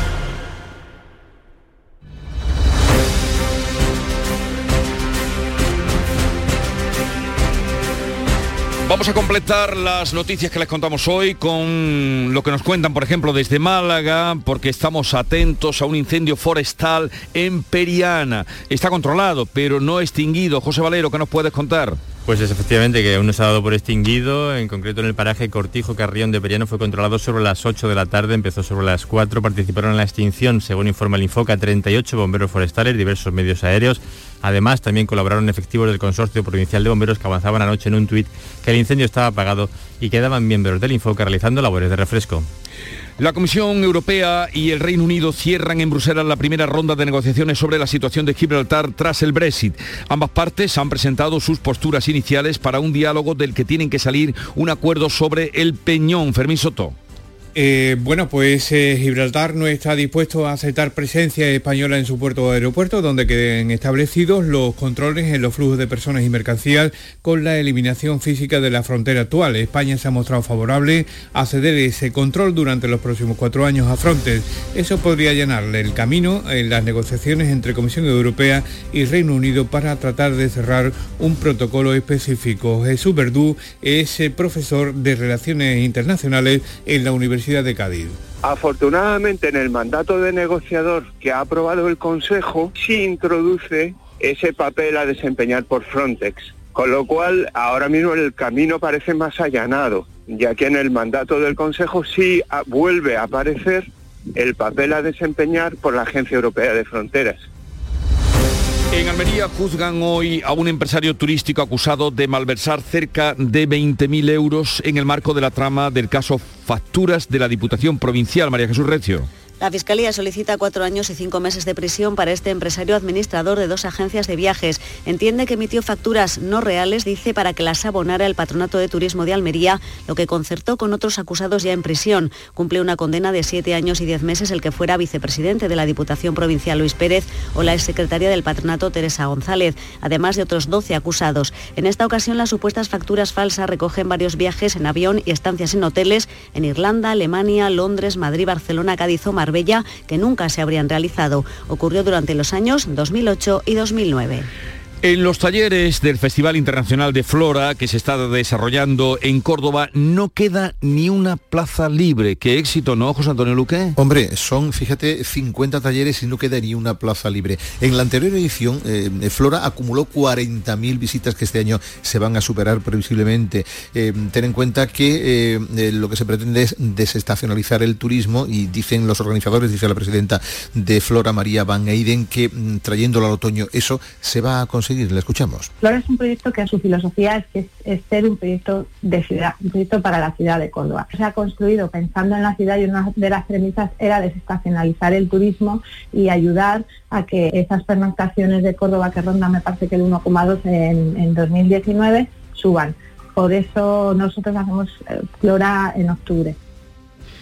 Speaker 1: Vamos a completar las noticias que les contamos hoy con lo que nos cuentan, por ejemplo, desde Málaga, porque estamos atentos a un incendio forestal en Periana. Está controlado, pero no extinguido. José Valero, ¿qué nos puedes contar?
Speaker 40: Pues es efectivamente que aún no se ha dado por extinguido, en concreto en el paraje Cortijo Carrión de Periano fue controlado sobre las 8 de la tarde, empezó sobre las 4, participaron en la extinción, según informa el Infoca, 38 bomberos forestales, diversos medios aéreos, además también colaboraron efectivos del Consorcio Provincial de Bomberos que avanzaban anoche en un tuit que el incendio estaba apagado y quedaban miembros del Infoca realizando labores de refresco.
Speaker 1: La Comisión Europea y el Reino Unido cierran en Bruselas la primera ronda de negociaciones sobre la situación de Gibraltar tras el Brexit. Ambas partes han presentado sus posturas iniciales para un diálogo del que tienen que salir un acuerdo sobre el Peñón. Fermín Soto.
Speaker 41: Eh, bueno, pues eh, Gibraltar no está dispuesto a aceptar presencia española en su puerto o aeropuerto, donde queden establecidos los controles en los flujos de personas y mercancías con la eliminación física de la frontera actual. España se ha mostrado favorable a ceder ese control durante los próximos cuatro años a Frontex. Eso podría llenarle el camino en las negociaciones entre Comisión Europea y Reino Unido para tratar de cerrar un protocolo específico. Jesús Verdú es eh, profesor de Relaciones Internacionales en la Universidad
Speaker 42: Afortunadamente en el mandato de negociador que ha aprobado el Consejo sí introduce ese papel a desempeñar por Frontex, con lo cual ahora mismo el camino parece más allanado, ya que en el mandato del Consejo sí vuelve a aparecer el papel a desempeñar por la Agencia Europea de Fronteras.
Speaker 1: En Almería juzgan hoy a un empresario turístico acusado de malversar cerca de 20.000 euros en el marco de la trama del caso Facturas de la Diputación Provincial. María Jesús Recio.
Speaker 43: La Fiscalía solicita cuatro años y cinco meses de prisión para este empresario administrador de dos agencias de viajes. Entiende que emitió facturas no reales, dice, para que las abonara el Patronato de Turismo de Almería, lo que concertó con otros acusados ya en prisión. Cumple una condena de siete años y diez meses el que fuera vicepresidente de la Diputación Provincial Luis Pérez o la exsecretaria del Patronato Teresa González, además de otros 12 acusados. En esta ocasión las supuestas facturas falsas recogen varios viajes en avión y estancias en hoteles en Irlanda, Alemania, Londres, Madrid, Barcelona, Cádiz o Marbella que nunca se habrían realizado. Ocurrió durante los años 2008 y 2009.
Speaker 1: En los talleres del Festival Internacional de Flora que se está desarrollando en Córdoba no queda ni una plaza libre. Qué éxito, ¿no, José Antonio Luque?
Speaker 9: Hombre, son, fíjate, 50 talleres y no queda ni una plaza libre. En la anterior edición, eh, Flora acumuló 40.000 visitas que este año se van a superar previsiblemente. Eh, ten en cuenta que eh, lo que se pretende es desestacionalizar el turismo y dicen los organizadores, dice la presidenta de Flora, María Van Eyden, que mm, trayéndolo al otoño eso se va a conseguir le escuchamos.
Speaker 44: Flora es un proyecto que a su filosofía es, es, ser un proyecto de ciudad, un proyecto para la ciudad de Córdoba. Se ha construido pensando en la ciudad y una de las premisas era desestacionalizar el turismo y ayudar a que esas pernoctaciones de Córdoba que rondan me parece que el 1,2 en, en 2019 suban. Por eso nosotros hacemos eh, Flora en octubre.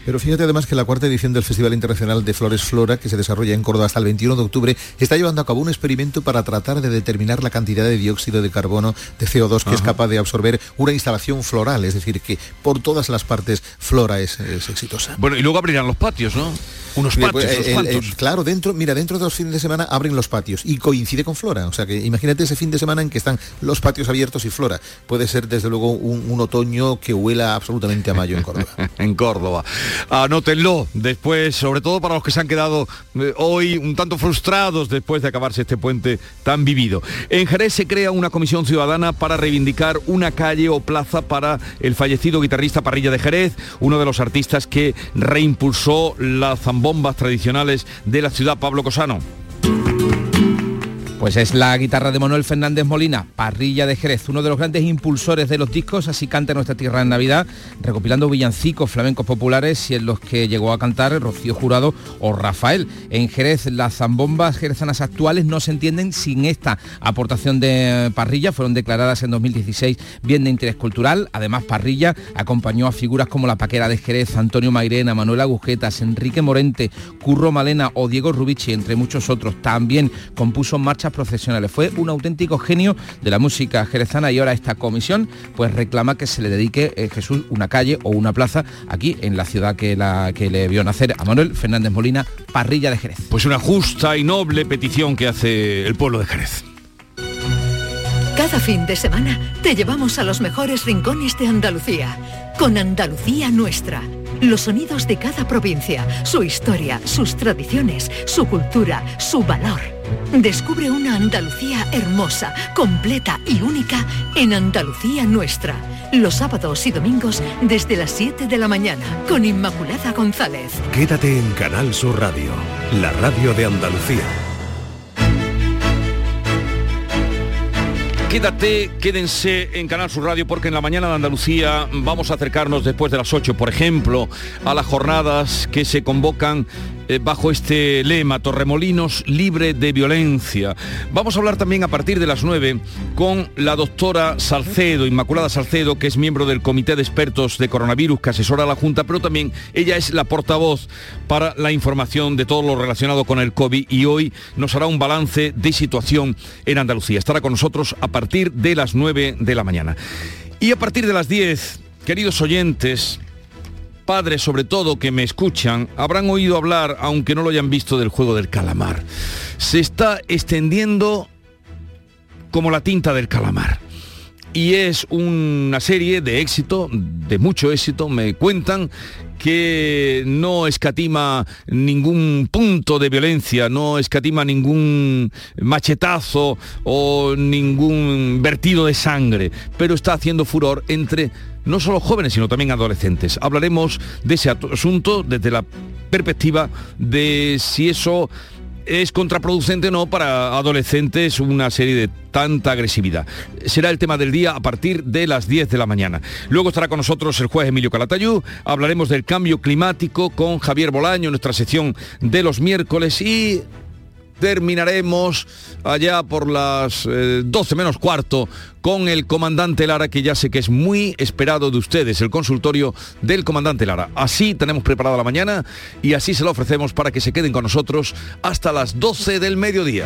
Speaker 9: Pero fíjate además que la cuarta edición del Festival Internacional de Flores Flora, que se desarrolla en Córdoba hasta el 21 de octubre, está llevando a cabo un experimento para tratar de determinar la cantidad de dióxido de carbono, de CO2, que es capaz de absorber una instalación floral. Es decir, que por todas las partes Flora es, exitosa.
Speaker 1: Bueno, y luego abrirán los patios, ¿no? Unos patios,
Speaker 9: pues, claro, dentro, mira, dentro de los fines de semana abren los patios y coincide con Flora. O sea que imagínate ese fin de semana en que están los patios abiertos y Flora. Puede ser desde luego un, otoño que huela absolutamente a mayo en Córdoba. [LAUGHS]
Speaker 1: en Córdoba. Anótenlo después, sobre todo para los que se han quedado eh, hoy un tanto frustrados después de acabarse este puente tan vivido. En Jerez se crea una comisión ciudadana para reivindicar una calle o plaza para el fallecido guitarrista Parrilla de Jerez, uno de los artistas que reimpulsó las zambombas tradicionales de la ciudad Pablo Cosano.
Speaker 7: Pues es la guitarra de Manuel Fernández Molina, Parrilla de Jerez, uno de los grandes impulsores de los discos, así canta nuestra tierra en Navidad, recopilando villancicos flamencos populares y en los que llegó a cantar Rocío Jurado o Rafael. En Jerez, las zambombas jerezanas actuales no se entienden sin esta aportación de Parrilla, fueron declaradas en 2016 bien de interés cultural. Además, Parrilla acompañó a figuras como la Paquera de Jerez, Antonio Mairena, Manuel Agujetas, Enrique Morente, Curro Malena o Diego Rubici, entre muchos otros. También compuso marchas profesionales. Fue un auténtico genio de la música jerezana y ahora esta comisión pues reclama que se le dedique eh, Jesús una calle o una plaza aquí en la ciudad que, la, que le vio nacer a Manuel Fernández Molina, Parrilla de Jerez.
Speaker 1: Pues una justa y noble petición que hace el pueblo de Jerez.
Speaker 21: Cada fin de semana te llevamos a los mejores rincones de Andalucía, con Andalucía Nuestra. Los sonidos de cada provincia, su historia, sus tradiciones, su cultura, su valor. Descubre una Andalucía hermosa, completa y única en Andalucía Nuestra. Los sábados y domingos desde las 7 de la mañana con Inmaculada González.
Speaker 45: Quédate en Canal Sur Radio, la radio de Andalucía.
Speaker 1: Quédate, quédense en Canal Sur Radio porque en la mañana de Andalucía vamos a acercarnos después de las 8, por ejemplo, a las jornadas que se convocan eh, bajo este lema, Torremolinos libre de violencia. Vamos a hablar también a partir de las 9 con la doctora Salcedo, Inmaculada Salcedo, que es miembro del Comité de Expertos de Coronavirus que asesora a la Junta, pero también ella es la portavoz para la información de todo lo relacionado con el COVID y hoy nos hará un balance de situación en Andalucía. Estará con nosotros a partir de las 9 de la mañana. Y a partir de las 10, queridos oyentes, padres sobre todo que me escuchan habrán oído hablar, aunque no lo hayan visto, del juego del calamar. Se está extendiendo como la tinta del calamar. Y es una serie de éxito, de mucho éxito, me cuentan, que no escatima ningún punto de violencia, no escatima ningún machetazo o ningún vertido de sangre, pero está haciendo furor entre no solo jóvenes, sino también adolescentes. Hablaremos de ese asunto desde la perspectiva de si eso es contraproducente no para adolescentes una serie de tanta agresividad. Será el tema del día a partir de las 10 de la mañana. Luego estará con nosotros el juez Emilio Calatayú, hablaremos del cambio climático con Javier Bolaño, nuestra sección de los miércoles y terminaremos allá por las 12 eh, menos cuarto con el comandante Lara, que ya sé que es muy esperado de ustedes, el consultorio del comandante Lara. Así tenemos preparada la mañana y así se lo ofrecemos para que se queden con nosotros hasta las 12 del mediodía.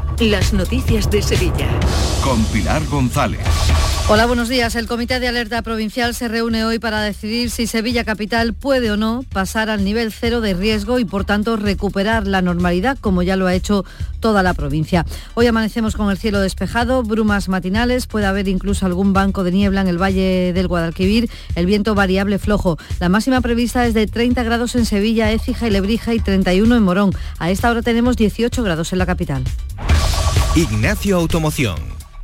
Speaker 21: las noticias de Sevilla.
Speaker 45: Con Pilar González.
Speaker 10: Hola, buenos días. El Comité de Alerta Provincial se reúne hoy para decidir si Sevilla Capital puede o no pasar al nivel cero de riesgo y por tanto recuperar la normalidad como ya lo ha hecho toda la provincia. Hoy amanecemos con el cielo despejado, brumas matinales, puede haber incluso algún banco de niebla en el valle del Guadalquivir, el viento variable flojo. La máxima prevista es de 30 grados en Sevilla, Écija y Lebrija y 31 en Morón. A esta hora tenemos 18 grados en la capital.
Speaker 45: Ignacio Automoción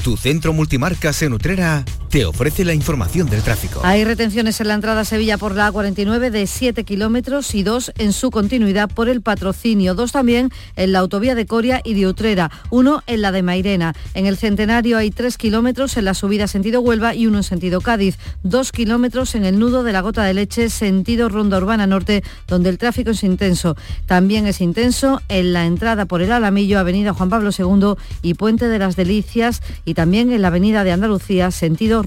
Speaker 45: tu centro multimarcas en Utrera te ofrece la información del tráfico.
Speaker 10: Hay retenciones en la entrada Sevilla por la A49 de 7 kilómetros y dos en su continuidad por el patrocinio. Dos también en la autovía de Coria y de Utrera. Uno en la de Mairena. En el Centenario hay 3 kilómetros en la subida sentido Huelva y uno en sentido Cádiz. Dos kilómetros en el nudo de la Gota de Leche sentido Ronda Urbana Norte donde el tráfico es intenso. También es intenso en la entrada por el Alamillo, Avenida Juan Pablo II y Puente de las Delicias y también en la Avenida de Andalucía, sentido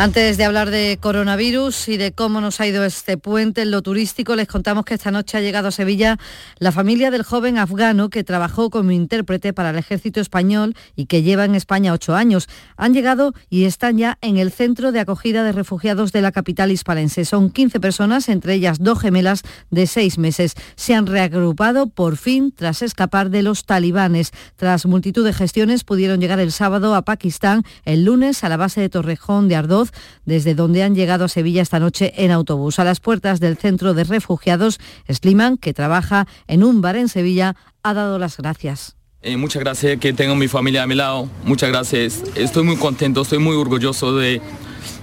Speaker 10: Antes de hablar de coronavirus y de cómo nos ha ido este puente en lo turístico, les contamos que esta noche ha llegado a Sevilla la familia del joven afgano que trabajó como intérprete para el ejército español y que lleva en España ocho años. Han llegado y están ya en el centro de acogida de refugiados de la capital hispalense. Son 15 personas, entre ellas dos gemelas de seis meses. Se han reagrupado por fin tras escapar de los talibanes. Tras multitud de gestiones pudieron llegar el sábado a Pakistán, el lunes a la base de Torrejón de Ardoz desde donde han llegado a Sevilla esta noche en autobús. A las puertas del centro de refugiados, Sliman, que trabaja en un bar en Sevilla, ha dado las gracias.
Speaker 4: Eh, muchas gracias que tengo mi familia a mi lado. Muchas gracias. Estoy muy contento, estoy muy orgulloso de,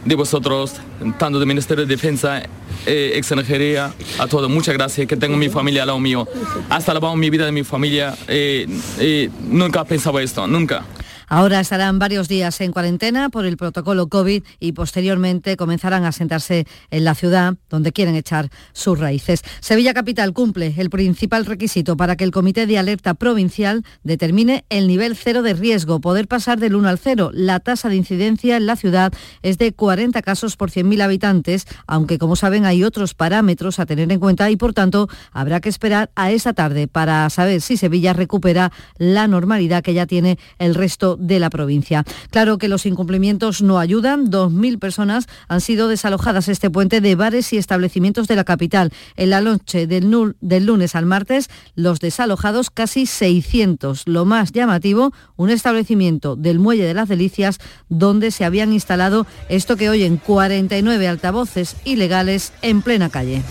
Speaker 4: de vosotros, tanto del Ministerio de Defensa, eh, extranjería, a todos. Muchas gracias que tengo mi familia al lado mío. Hasta la mi vida de mi familia. Eh, eh, nunca pensaba esto, nunca.
Speaker 10: Ahora estarán varios días en cuarentena por el protocolo COVID y posteriormente comenzarán a sentarse en la ciudad donde quieren echar sus raíces. Sevilla Capital cumple el principal requisito para que el Comité de Alerta Provincial determine el nivel cero de riesgo, poder pasar del 1 al 0. La tasa de incidencia en la ciudad es de 40 casos por 100.000 habitantes, aunque como saben hay otros parámetros a tener en cuenta y por tanto habrá que esperar a esa tarde para saber si Sevilla recupera la normalidad que ya tiene el resto Ayuntamiento de la provincia. Claro que los incumplimientos no ayudan. 2.000 personas han sido desalojadas este puente de bares y establecimientos de la capital. En la noche del, del lunes al martes, los desalojados casi 600. Lo más llamativo, un establecimiento del Muelle de las Delicias donde se habían instalado esto que oyen 49 altavoces ilegales en plena calle.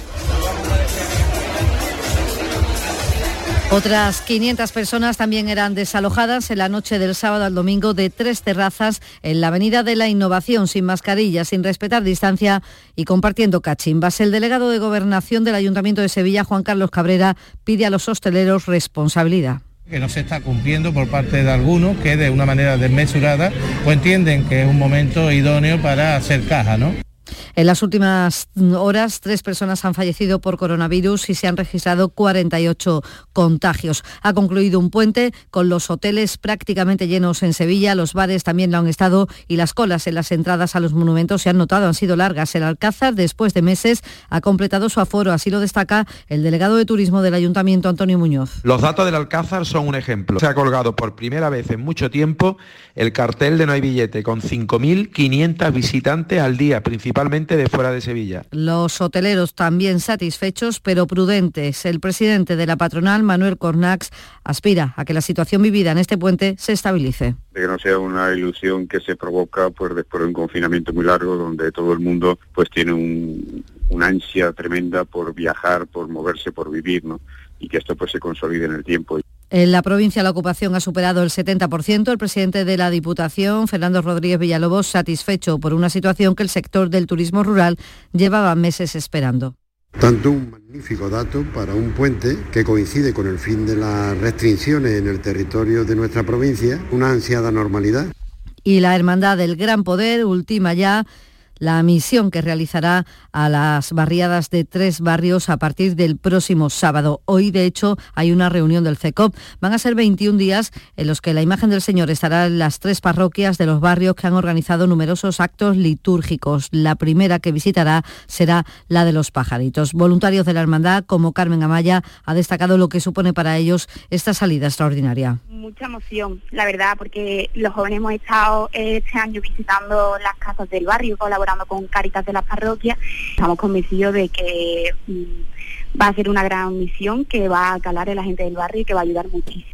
Speaker 10: Otras 500 personas también eran desalojadas en la noche del sábado al domingo de tres terrazas en la Avenida de la Innovación, sin mascarilla, sin respetar distancia y compartiendo cachimbas. El delegado de Gobernación del Ayuntamiento de Sevilla, Juan Carlos Cabrera, pide a los hosteleros responsabilidad
Speaker 46: que no se está cumpliendo por parte de algunos que de una manera desmesurada o entienden que es un momento idóneo para hacer caja, ¿no?
Speaker 10: En las últimas horas, tres personas han fallecido por coronavirus y se han registrado 48 contagios. Ha concluido un puente con los hoteles prácticamente llenos en Sevilla, los bares también lo han estado y las colas en las entradas a los monumentos se han notado, han sido largas. El Alcázar, después de meses, ha completado su aforo, así lo destaca el delegado de turismo del Ayuntamiento, Antonio Muñoz.
Speaker 47: Los datos del Alcázar son un ejemplo. Se ha colgado por primera vez en mucho tiempo el cartel de no hay billete con 5.500 visitantes al día, principalmente de fuera de Sevilla.
Speaker 10: Los hoteleros también satisfechos, pero prudentes. El presidente de la patronal, Manuel Cornax, aspira a que la situación vivida en este puente se estabilice.
Speaker 48: Que no sea una ilusión que se provoca pues, después de un confinamiento muy largo, donde todo el mundo pues tiene un, una ansia tremenda por viajar, por moverse, por vivir, ¿no? y que esto pues se consolide en el tiempo.
Speaker 10: En la provincia la ocupación ha superado el 70%. El presidente de la Diputación, Fernando Rodríguez Villalobos, satisfecho por una situación que el sector del turismo rural llevaba meses esperando.
Speaker 49: Tanto un magnífico dato para un puente que coincide con el fin de las restricciones en el territorio de nuestra provincia, una ansiada normalidad.
Speaker 10: Y la Hermandad del Gran Poder ultima ya la misión que realizará a las barriadas de tres barrios a partir del próximo sábado. Hoy, de hecho, hay una reunión del CECOP. Van a ser 21 días en los que la imagen del Señor estará en las tres parroquias de los barrios que han organizado numerosos actos litúrgicos. La primera que visitará será la de los pajaritos. Voluntarios de la Hermandad, como Carmen Amaya, ha destacado lo que supone para ellos esta salida extraordinaria.
Speaker 44: Mucha emoción, la verdad, porque los jóvenes hemos estado este año visitando las casas del barrio, colaborando con Caritas de la parroquia. Estamos convencidos de que mm, va a ser una gran misión que va a calar en la gente del barrio y que va a ayudar muchísimo.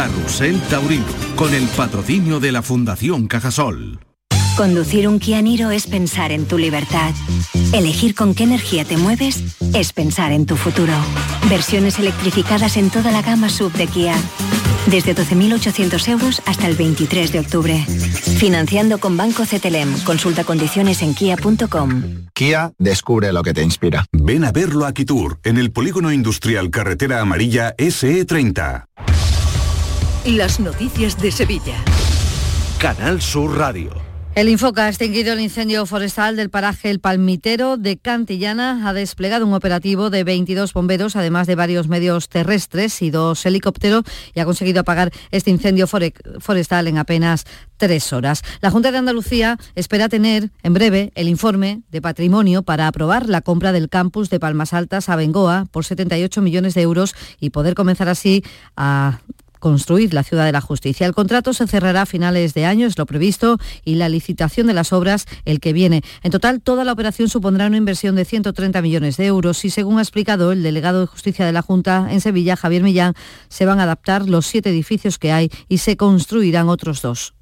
Speaker 33: Taurino, con el patrocinio de la Fundación Cajasol.
Speaker 50: Conducir un Kia Niro es pensar en tu libertad. Elegir con qué energía te mueves es pensar en tu futuro. Versiones electrificadas en toda la gama sub de Kia. Desde 12.800 euros hasta el 23 de octubre. Financiando con Banco CTLM. Consulta condiciones en kia.com.
Speaker 51: Kia descubre lo que te inspira.
Speaker 52: Ven a verlo a Kitur, en el Polígono Industrial Carretera Amarilla SE30.
Speaker 21: Las noticias de Sevilla.
Speaker 53: Canal Sur Radio.
Speaker 10: El Infoca ha extinguido el incendio forestal del paraje El Palmitero de Cantillana. Ha desplegado un operativo de 22 bomberos, además de varios medios terrestres y dos helicópteros, y ha conseguido apagar este incendio forestal en apenas tres horas. La Junta de Andalucía espera tener en breve el informe de patrimonio para aprobar la compra del campus de Palmas Altas a Bengoa por 78 millones de euros y poder comenzar así a construir la ciudad de la justicia. El contrato se cerrará a finales de año, es lo previsto, y la licitación de las obras el que viene. En total, toda la operación supondrá una inversión de 130 millones de euros y, según ha explicado el delegado de Justicia de la Junta en Sevilla, Javier Millán, se van a adaptar los siete edificios que hay y se construirán otros dos.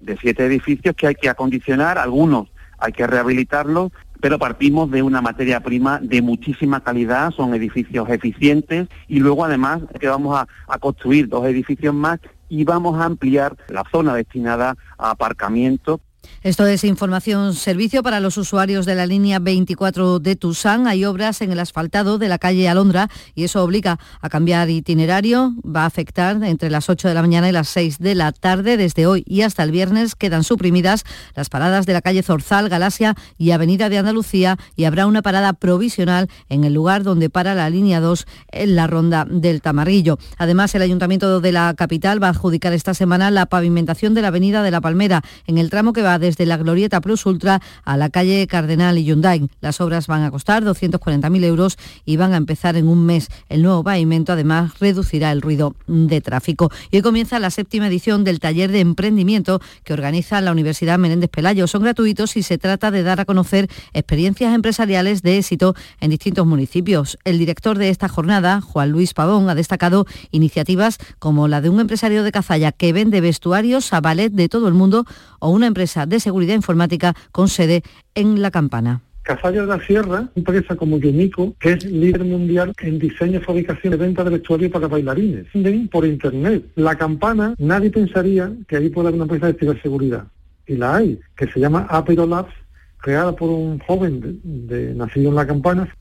Speaker 54: De siete edificios que hay que acondicionar, algunos hay que rehabilitarlos pero partimos de una materia prima de muchísima calidad, son edificios eficientes y luego además que vamos a, construir dos edificios más y vamos a ampliar la zona destinada a aparcamiento
Speaker 10: Esto es información servicio para los usuarios de la línea 24 de Tusán. Hay obras en el asfaltado de la calle Alondra y eso obliga a cambiar itinerario. Va a afectar entre las 8 de la mañana y las 6 de la tarde. Desde hoy y hasta el viernes quedan suprimidas las paradas de la calle Zorzal, Galasia y Avenida de Andalucía y habrá una parada provisional en el lugar donde para la línea 2 en la ronda del Tamarrillo. Además, el Ayuntamiento de la capital va a adjudicar esta semana la pavimentación de la Avenida de la Palmera en el tramo que va de desde la Glorieta Plus Ultra a la calle Cardenal y Hyundai. Las obras van a costar 240.000 euros y van a empezar en un mes. El nuevo pavimento además reducirá el ruido de tráfico. Y hoy comienza la séptima edición del taller de emprendimiento que organiza la Universidad Menéndez Pelayo. Son gratuitos y se trata de dar a conocer experiencias empresariales de éxito en distintos municipios. El director de esta jornada, Juan Luis Pavón, ha destacado iniciativas como la de un empresario de Cazalla que vende vestuarios a ballet de todo el mundo o una empresa de seguridad informática con sede en La Campana.
Speaker 55: Cazalla de la Sierra, empresa como Yumiko, que es líder mundial en diseño, fabricación y venta de vestuario para bailarines. Por internet. La campana, nadie pensaría que ahí puede haber una empresa de ciberseguridad. Y la hay, que se llama Apero Labs, creada por un joven de, nacido en la campana,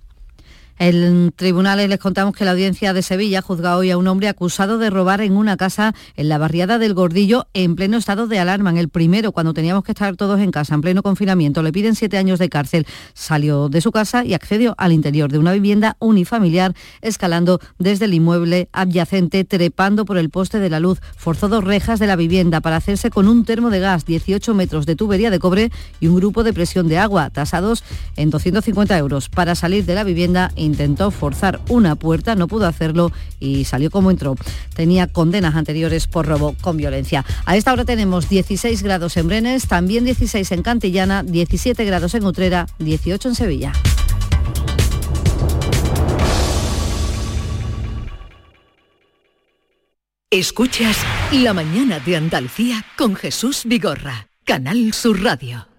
Speaker 10: en tribunales les contamos que la audiencia de Sevilla juzga hoy a un hombre acusado de robar en una casa en la barriada del Gordillo en pleno estado de alarma, en el primero, cuando teníamos que estar todos en casa, en pleno confinamiento. Le piden siete años de cárcel. Salió de su casa y accedió al interior de una vivienda unifamiliar, escalando desde el inmueble adyacente, trepando por el poste de la luz. Forzó dos rejas de la vivienda para hacerse con un termo de gas, 18 metros de tubería de cobre y un grupo de presión de agua, tasados en 250 euros. Para salir de la vivienda, intentó forzar una puerta, no pudo hacerlo y salió como entró. Tenía condenas anteriores por robo con violencia. A esta hora tenemos 16 grados en Brenes, también 16 en Cantillana, 17 grados en Utrera, 18 en Sevilla.
Speaker 21: Escuchas La mañana de Andalucía con Jesús Vigorra, Canal Sur Radio.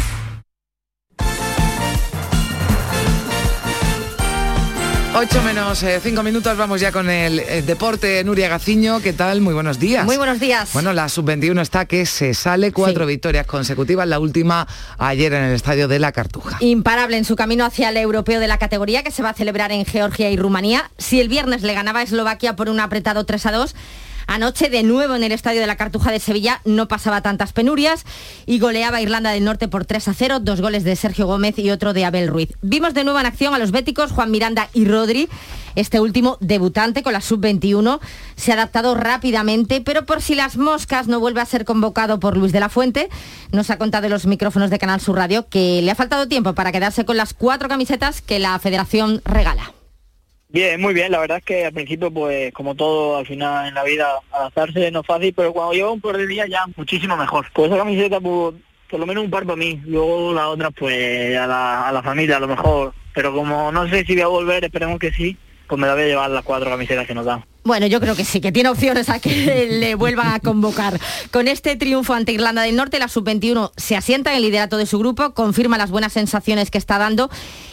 Speaker 22: 8 menos 5 minutos, vamos ya con el, eh, deporte. Nuria Gaciño, ¿qué tal? Muy buenos días.
Speaker 36: Muy buenos días.
Speaker 22: Bueno, la sub-21 está que se sale cuatro victorias consecutivas, la última ayer en el estadio de la Cartuja.
Speaker 36: Imparable en su camino hacia el europeo de la categoría que se va a celebrar en Georgia y Rumanía. Si el viernes le ganaba a Eslovaquia por un apretado 3 a 2, Anoche de nuevo en el estadio de la Cartuja de Sevilla no pasaba tantas penurias y goleaba Irlanda del Norte por 3 a 0, dos goles de Sergio Gómez y otro de Abel Ruiz. Vimos de nuevo en acción a los béticos Juan Miranda y Rodri. Este último debutante con la sub-21 se ha adaptado rápidamente, pero por si las moscas no vuelve a ser convocado por Luis de la Fuente, nos ha contado en los micrófonos de Canal Sur Radio que le ha faltado tiempo para quedarse con las cuatro camisetas que la federación regala.
Speaker 48: Bien, muy bien. La verdad es que al principio, pues como todo al final en la vida, adaptarse no es fácil, pero cuando llevo un par de días ya muchísimo mejor. Pues esa camiseta, pues, por lo menos un par para mí. Luego la otra, pues a la, a la familia a lo mejor. Pero como no sé si voy a volver, esperemos que sí, pues me la voy a llevar las cuatro camisetas que nos dan.
Speaker 36: Bueno, yo creo que sí, que tiene opciones a que [LAUGHS] le vuelvan a convocar. Con este triunfo ante Irlanda del Norte, la sub-21 se asienta en el liderato de su grupo, confirma las buenas sensaciones que está dando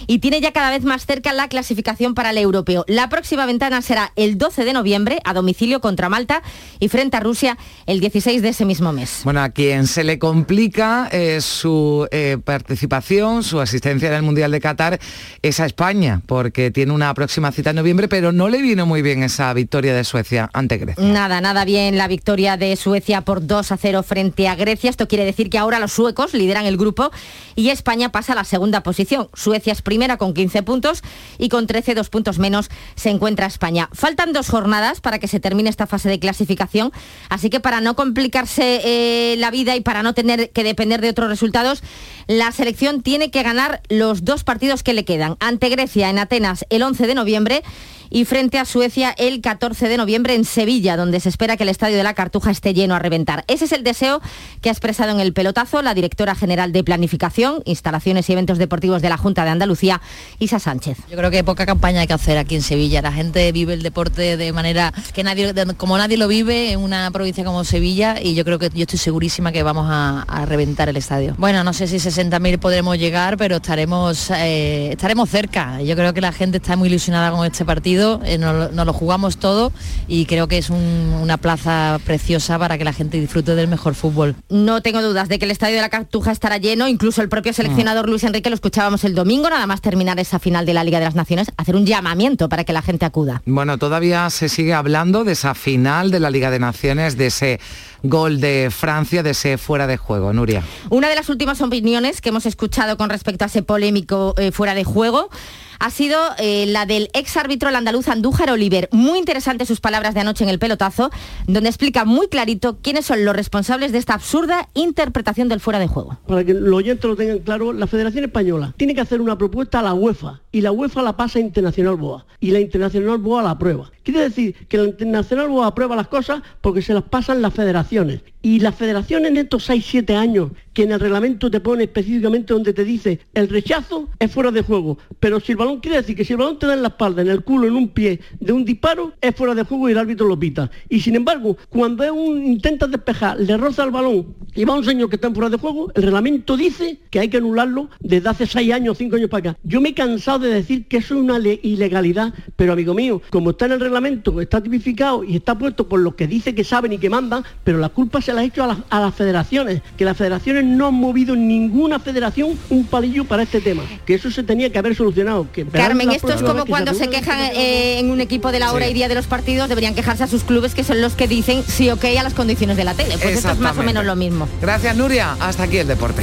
Speaker 36: y tiene ya cada vez más cerca la clasificación para el europeo. La próxima ventana será el 12 de noviembre a domicilio contra Malta y frente a Rusia el 16 de ese mismo mes.
Speaker 22: Bueno, a quien se le complica eh, su eh, participación, su asistencia en el Mundial de Qatar es a España, porque tiene una próxima cita en noviembre, pero no le vino muy bien esa victoria de Suecia ante Grecia.
Speaker 36: Nada, nada bien la victoria de Suecia por 2 a 0 frente a Grecia. Esto quiere decir que ahora los suecos lideran el grupo y España pasa a la segunda posición. Suecia es primera con 15 puntos y con 13, dos puntos menos, se encuentra España. Faltan dos jornadas para que se termine esta fase de clasificación, así que para no complicarse eh, la vida y para no tener que depender de otros resultados, la selección tiene que ganar los dos partidos que le quedan. Ante Grecia en Atenas el 11 de noviembre y frente a Suecia el 14 de noviembre en Sevilla, donde se espera que el estadio de la Cartuja esté lleno a reventar. Ese es el deseo que ha expresado en el pelotazo la directora general de Planificación, Instalaciones y Eventos Deportivos de la Junta de Andalucía, Isa Sánchez.
Speaker 55: Yo creo que poca campaña hay que hacer aquí en Sevilla. La gente vive el deporte de manera que nadie, como nadie lo vive en una provincia como Sevilla y yo creo que yo estoy segurísima que vamos a, reventar el estadio. Bueno, no sé si 60.000 podremos llegar, pero estaremos, eh, estaremos cerca. Yo creo que la gente está muy ilusionada con este partido, eh, nos, lo jugamos todo y creo que es una plaza preciosa para que la gente disfrute del mejor fútbol.
Speaker 36: No tengo dudas de que el estadio de la Cartuja estará lleno, incluso el propio seleccionador Luis Enrique lo escuchábamos el domingo, nada más terminar esa final de la Liga de las Naciones, hacer un llamamiento para que la gente acuda.
Speaker 56: Bueno, todavía se sigue hablando de esa final de la Liga de Naciones, de ese gol de Francia, de ese fuera de juego. Nuria.
Speaker 36: Una de las últimas opiniones que hemos escuchado con respecto a ese polémico eh, fuera de juego ha sido eh, la del ex árbitro andaluz Andújar Oliver. Muy interesante sus palabras de anoche en el pelotazo, donde explica muy clarito quiénes son los responsables de esta absurda interpretación del fuera de juego.
Speaker 57: Para que los oyentes lo tengan claro, la Federación Española tiene que hacer una propuesta a la UEFA y la UEFA la pasa a Internacional Boa y la Internacional Boa la aprueba. Quiere decir que la Internacional Boa aprueba las cosas porque se las pasan las federaciones. Y las federaciones en estos 6-7 años, que en el reglamento te pone específicamente donde te dice el rechazo es fuera de juego. Pero si el balón quiere decir que si el balón te da en la espalda, en el culo, en un pie de un disparo, es fuera de juego y el árbitro lo pita. Y sin embargo, cuando es un, intentas despejar, le roza el balón y va un señor que está fuera de juego, el reglamento dice que hay que anularlo desde hace 6 años, 5 años para acá. Yo me he cansado de decir que eso es una ilegalidad, pero amigo mío, como está en el reglamento, está tipificado y está puesto por los que dice que saben y que mandan, pero la culpa se la ha hecho a, las federaciones, que las federaciones no han movido ninguna federación un palillo para este tema, que eso se tenía que haber solucionado. Que
Speaker 36: Carmen, esto es como cuando se, quejan eh, en un equipo de la hora y día de los partidos, deberían quejarse a sus clubes que son los que dicen sí ok a las condiciones de la tele. Pues esto es más o menos lo mismo.
Speaker 56: Gracias Nuria, hasta aquí el deporte.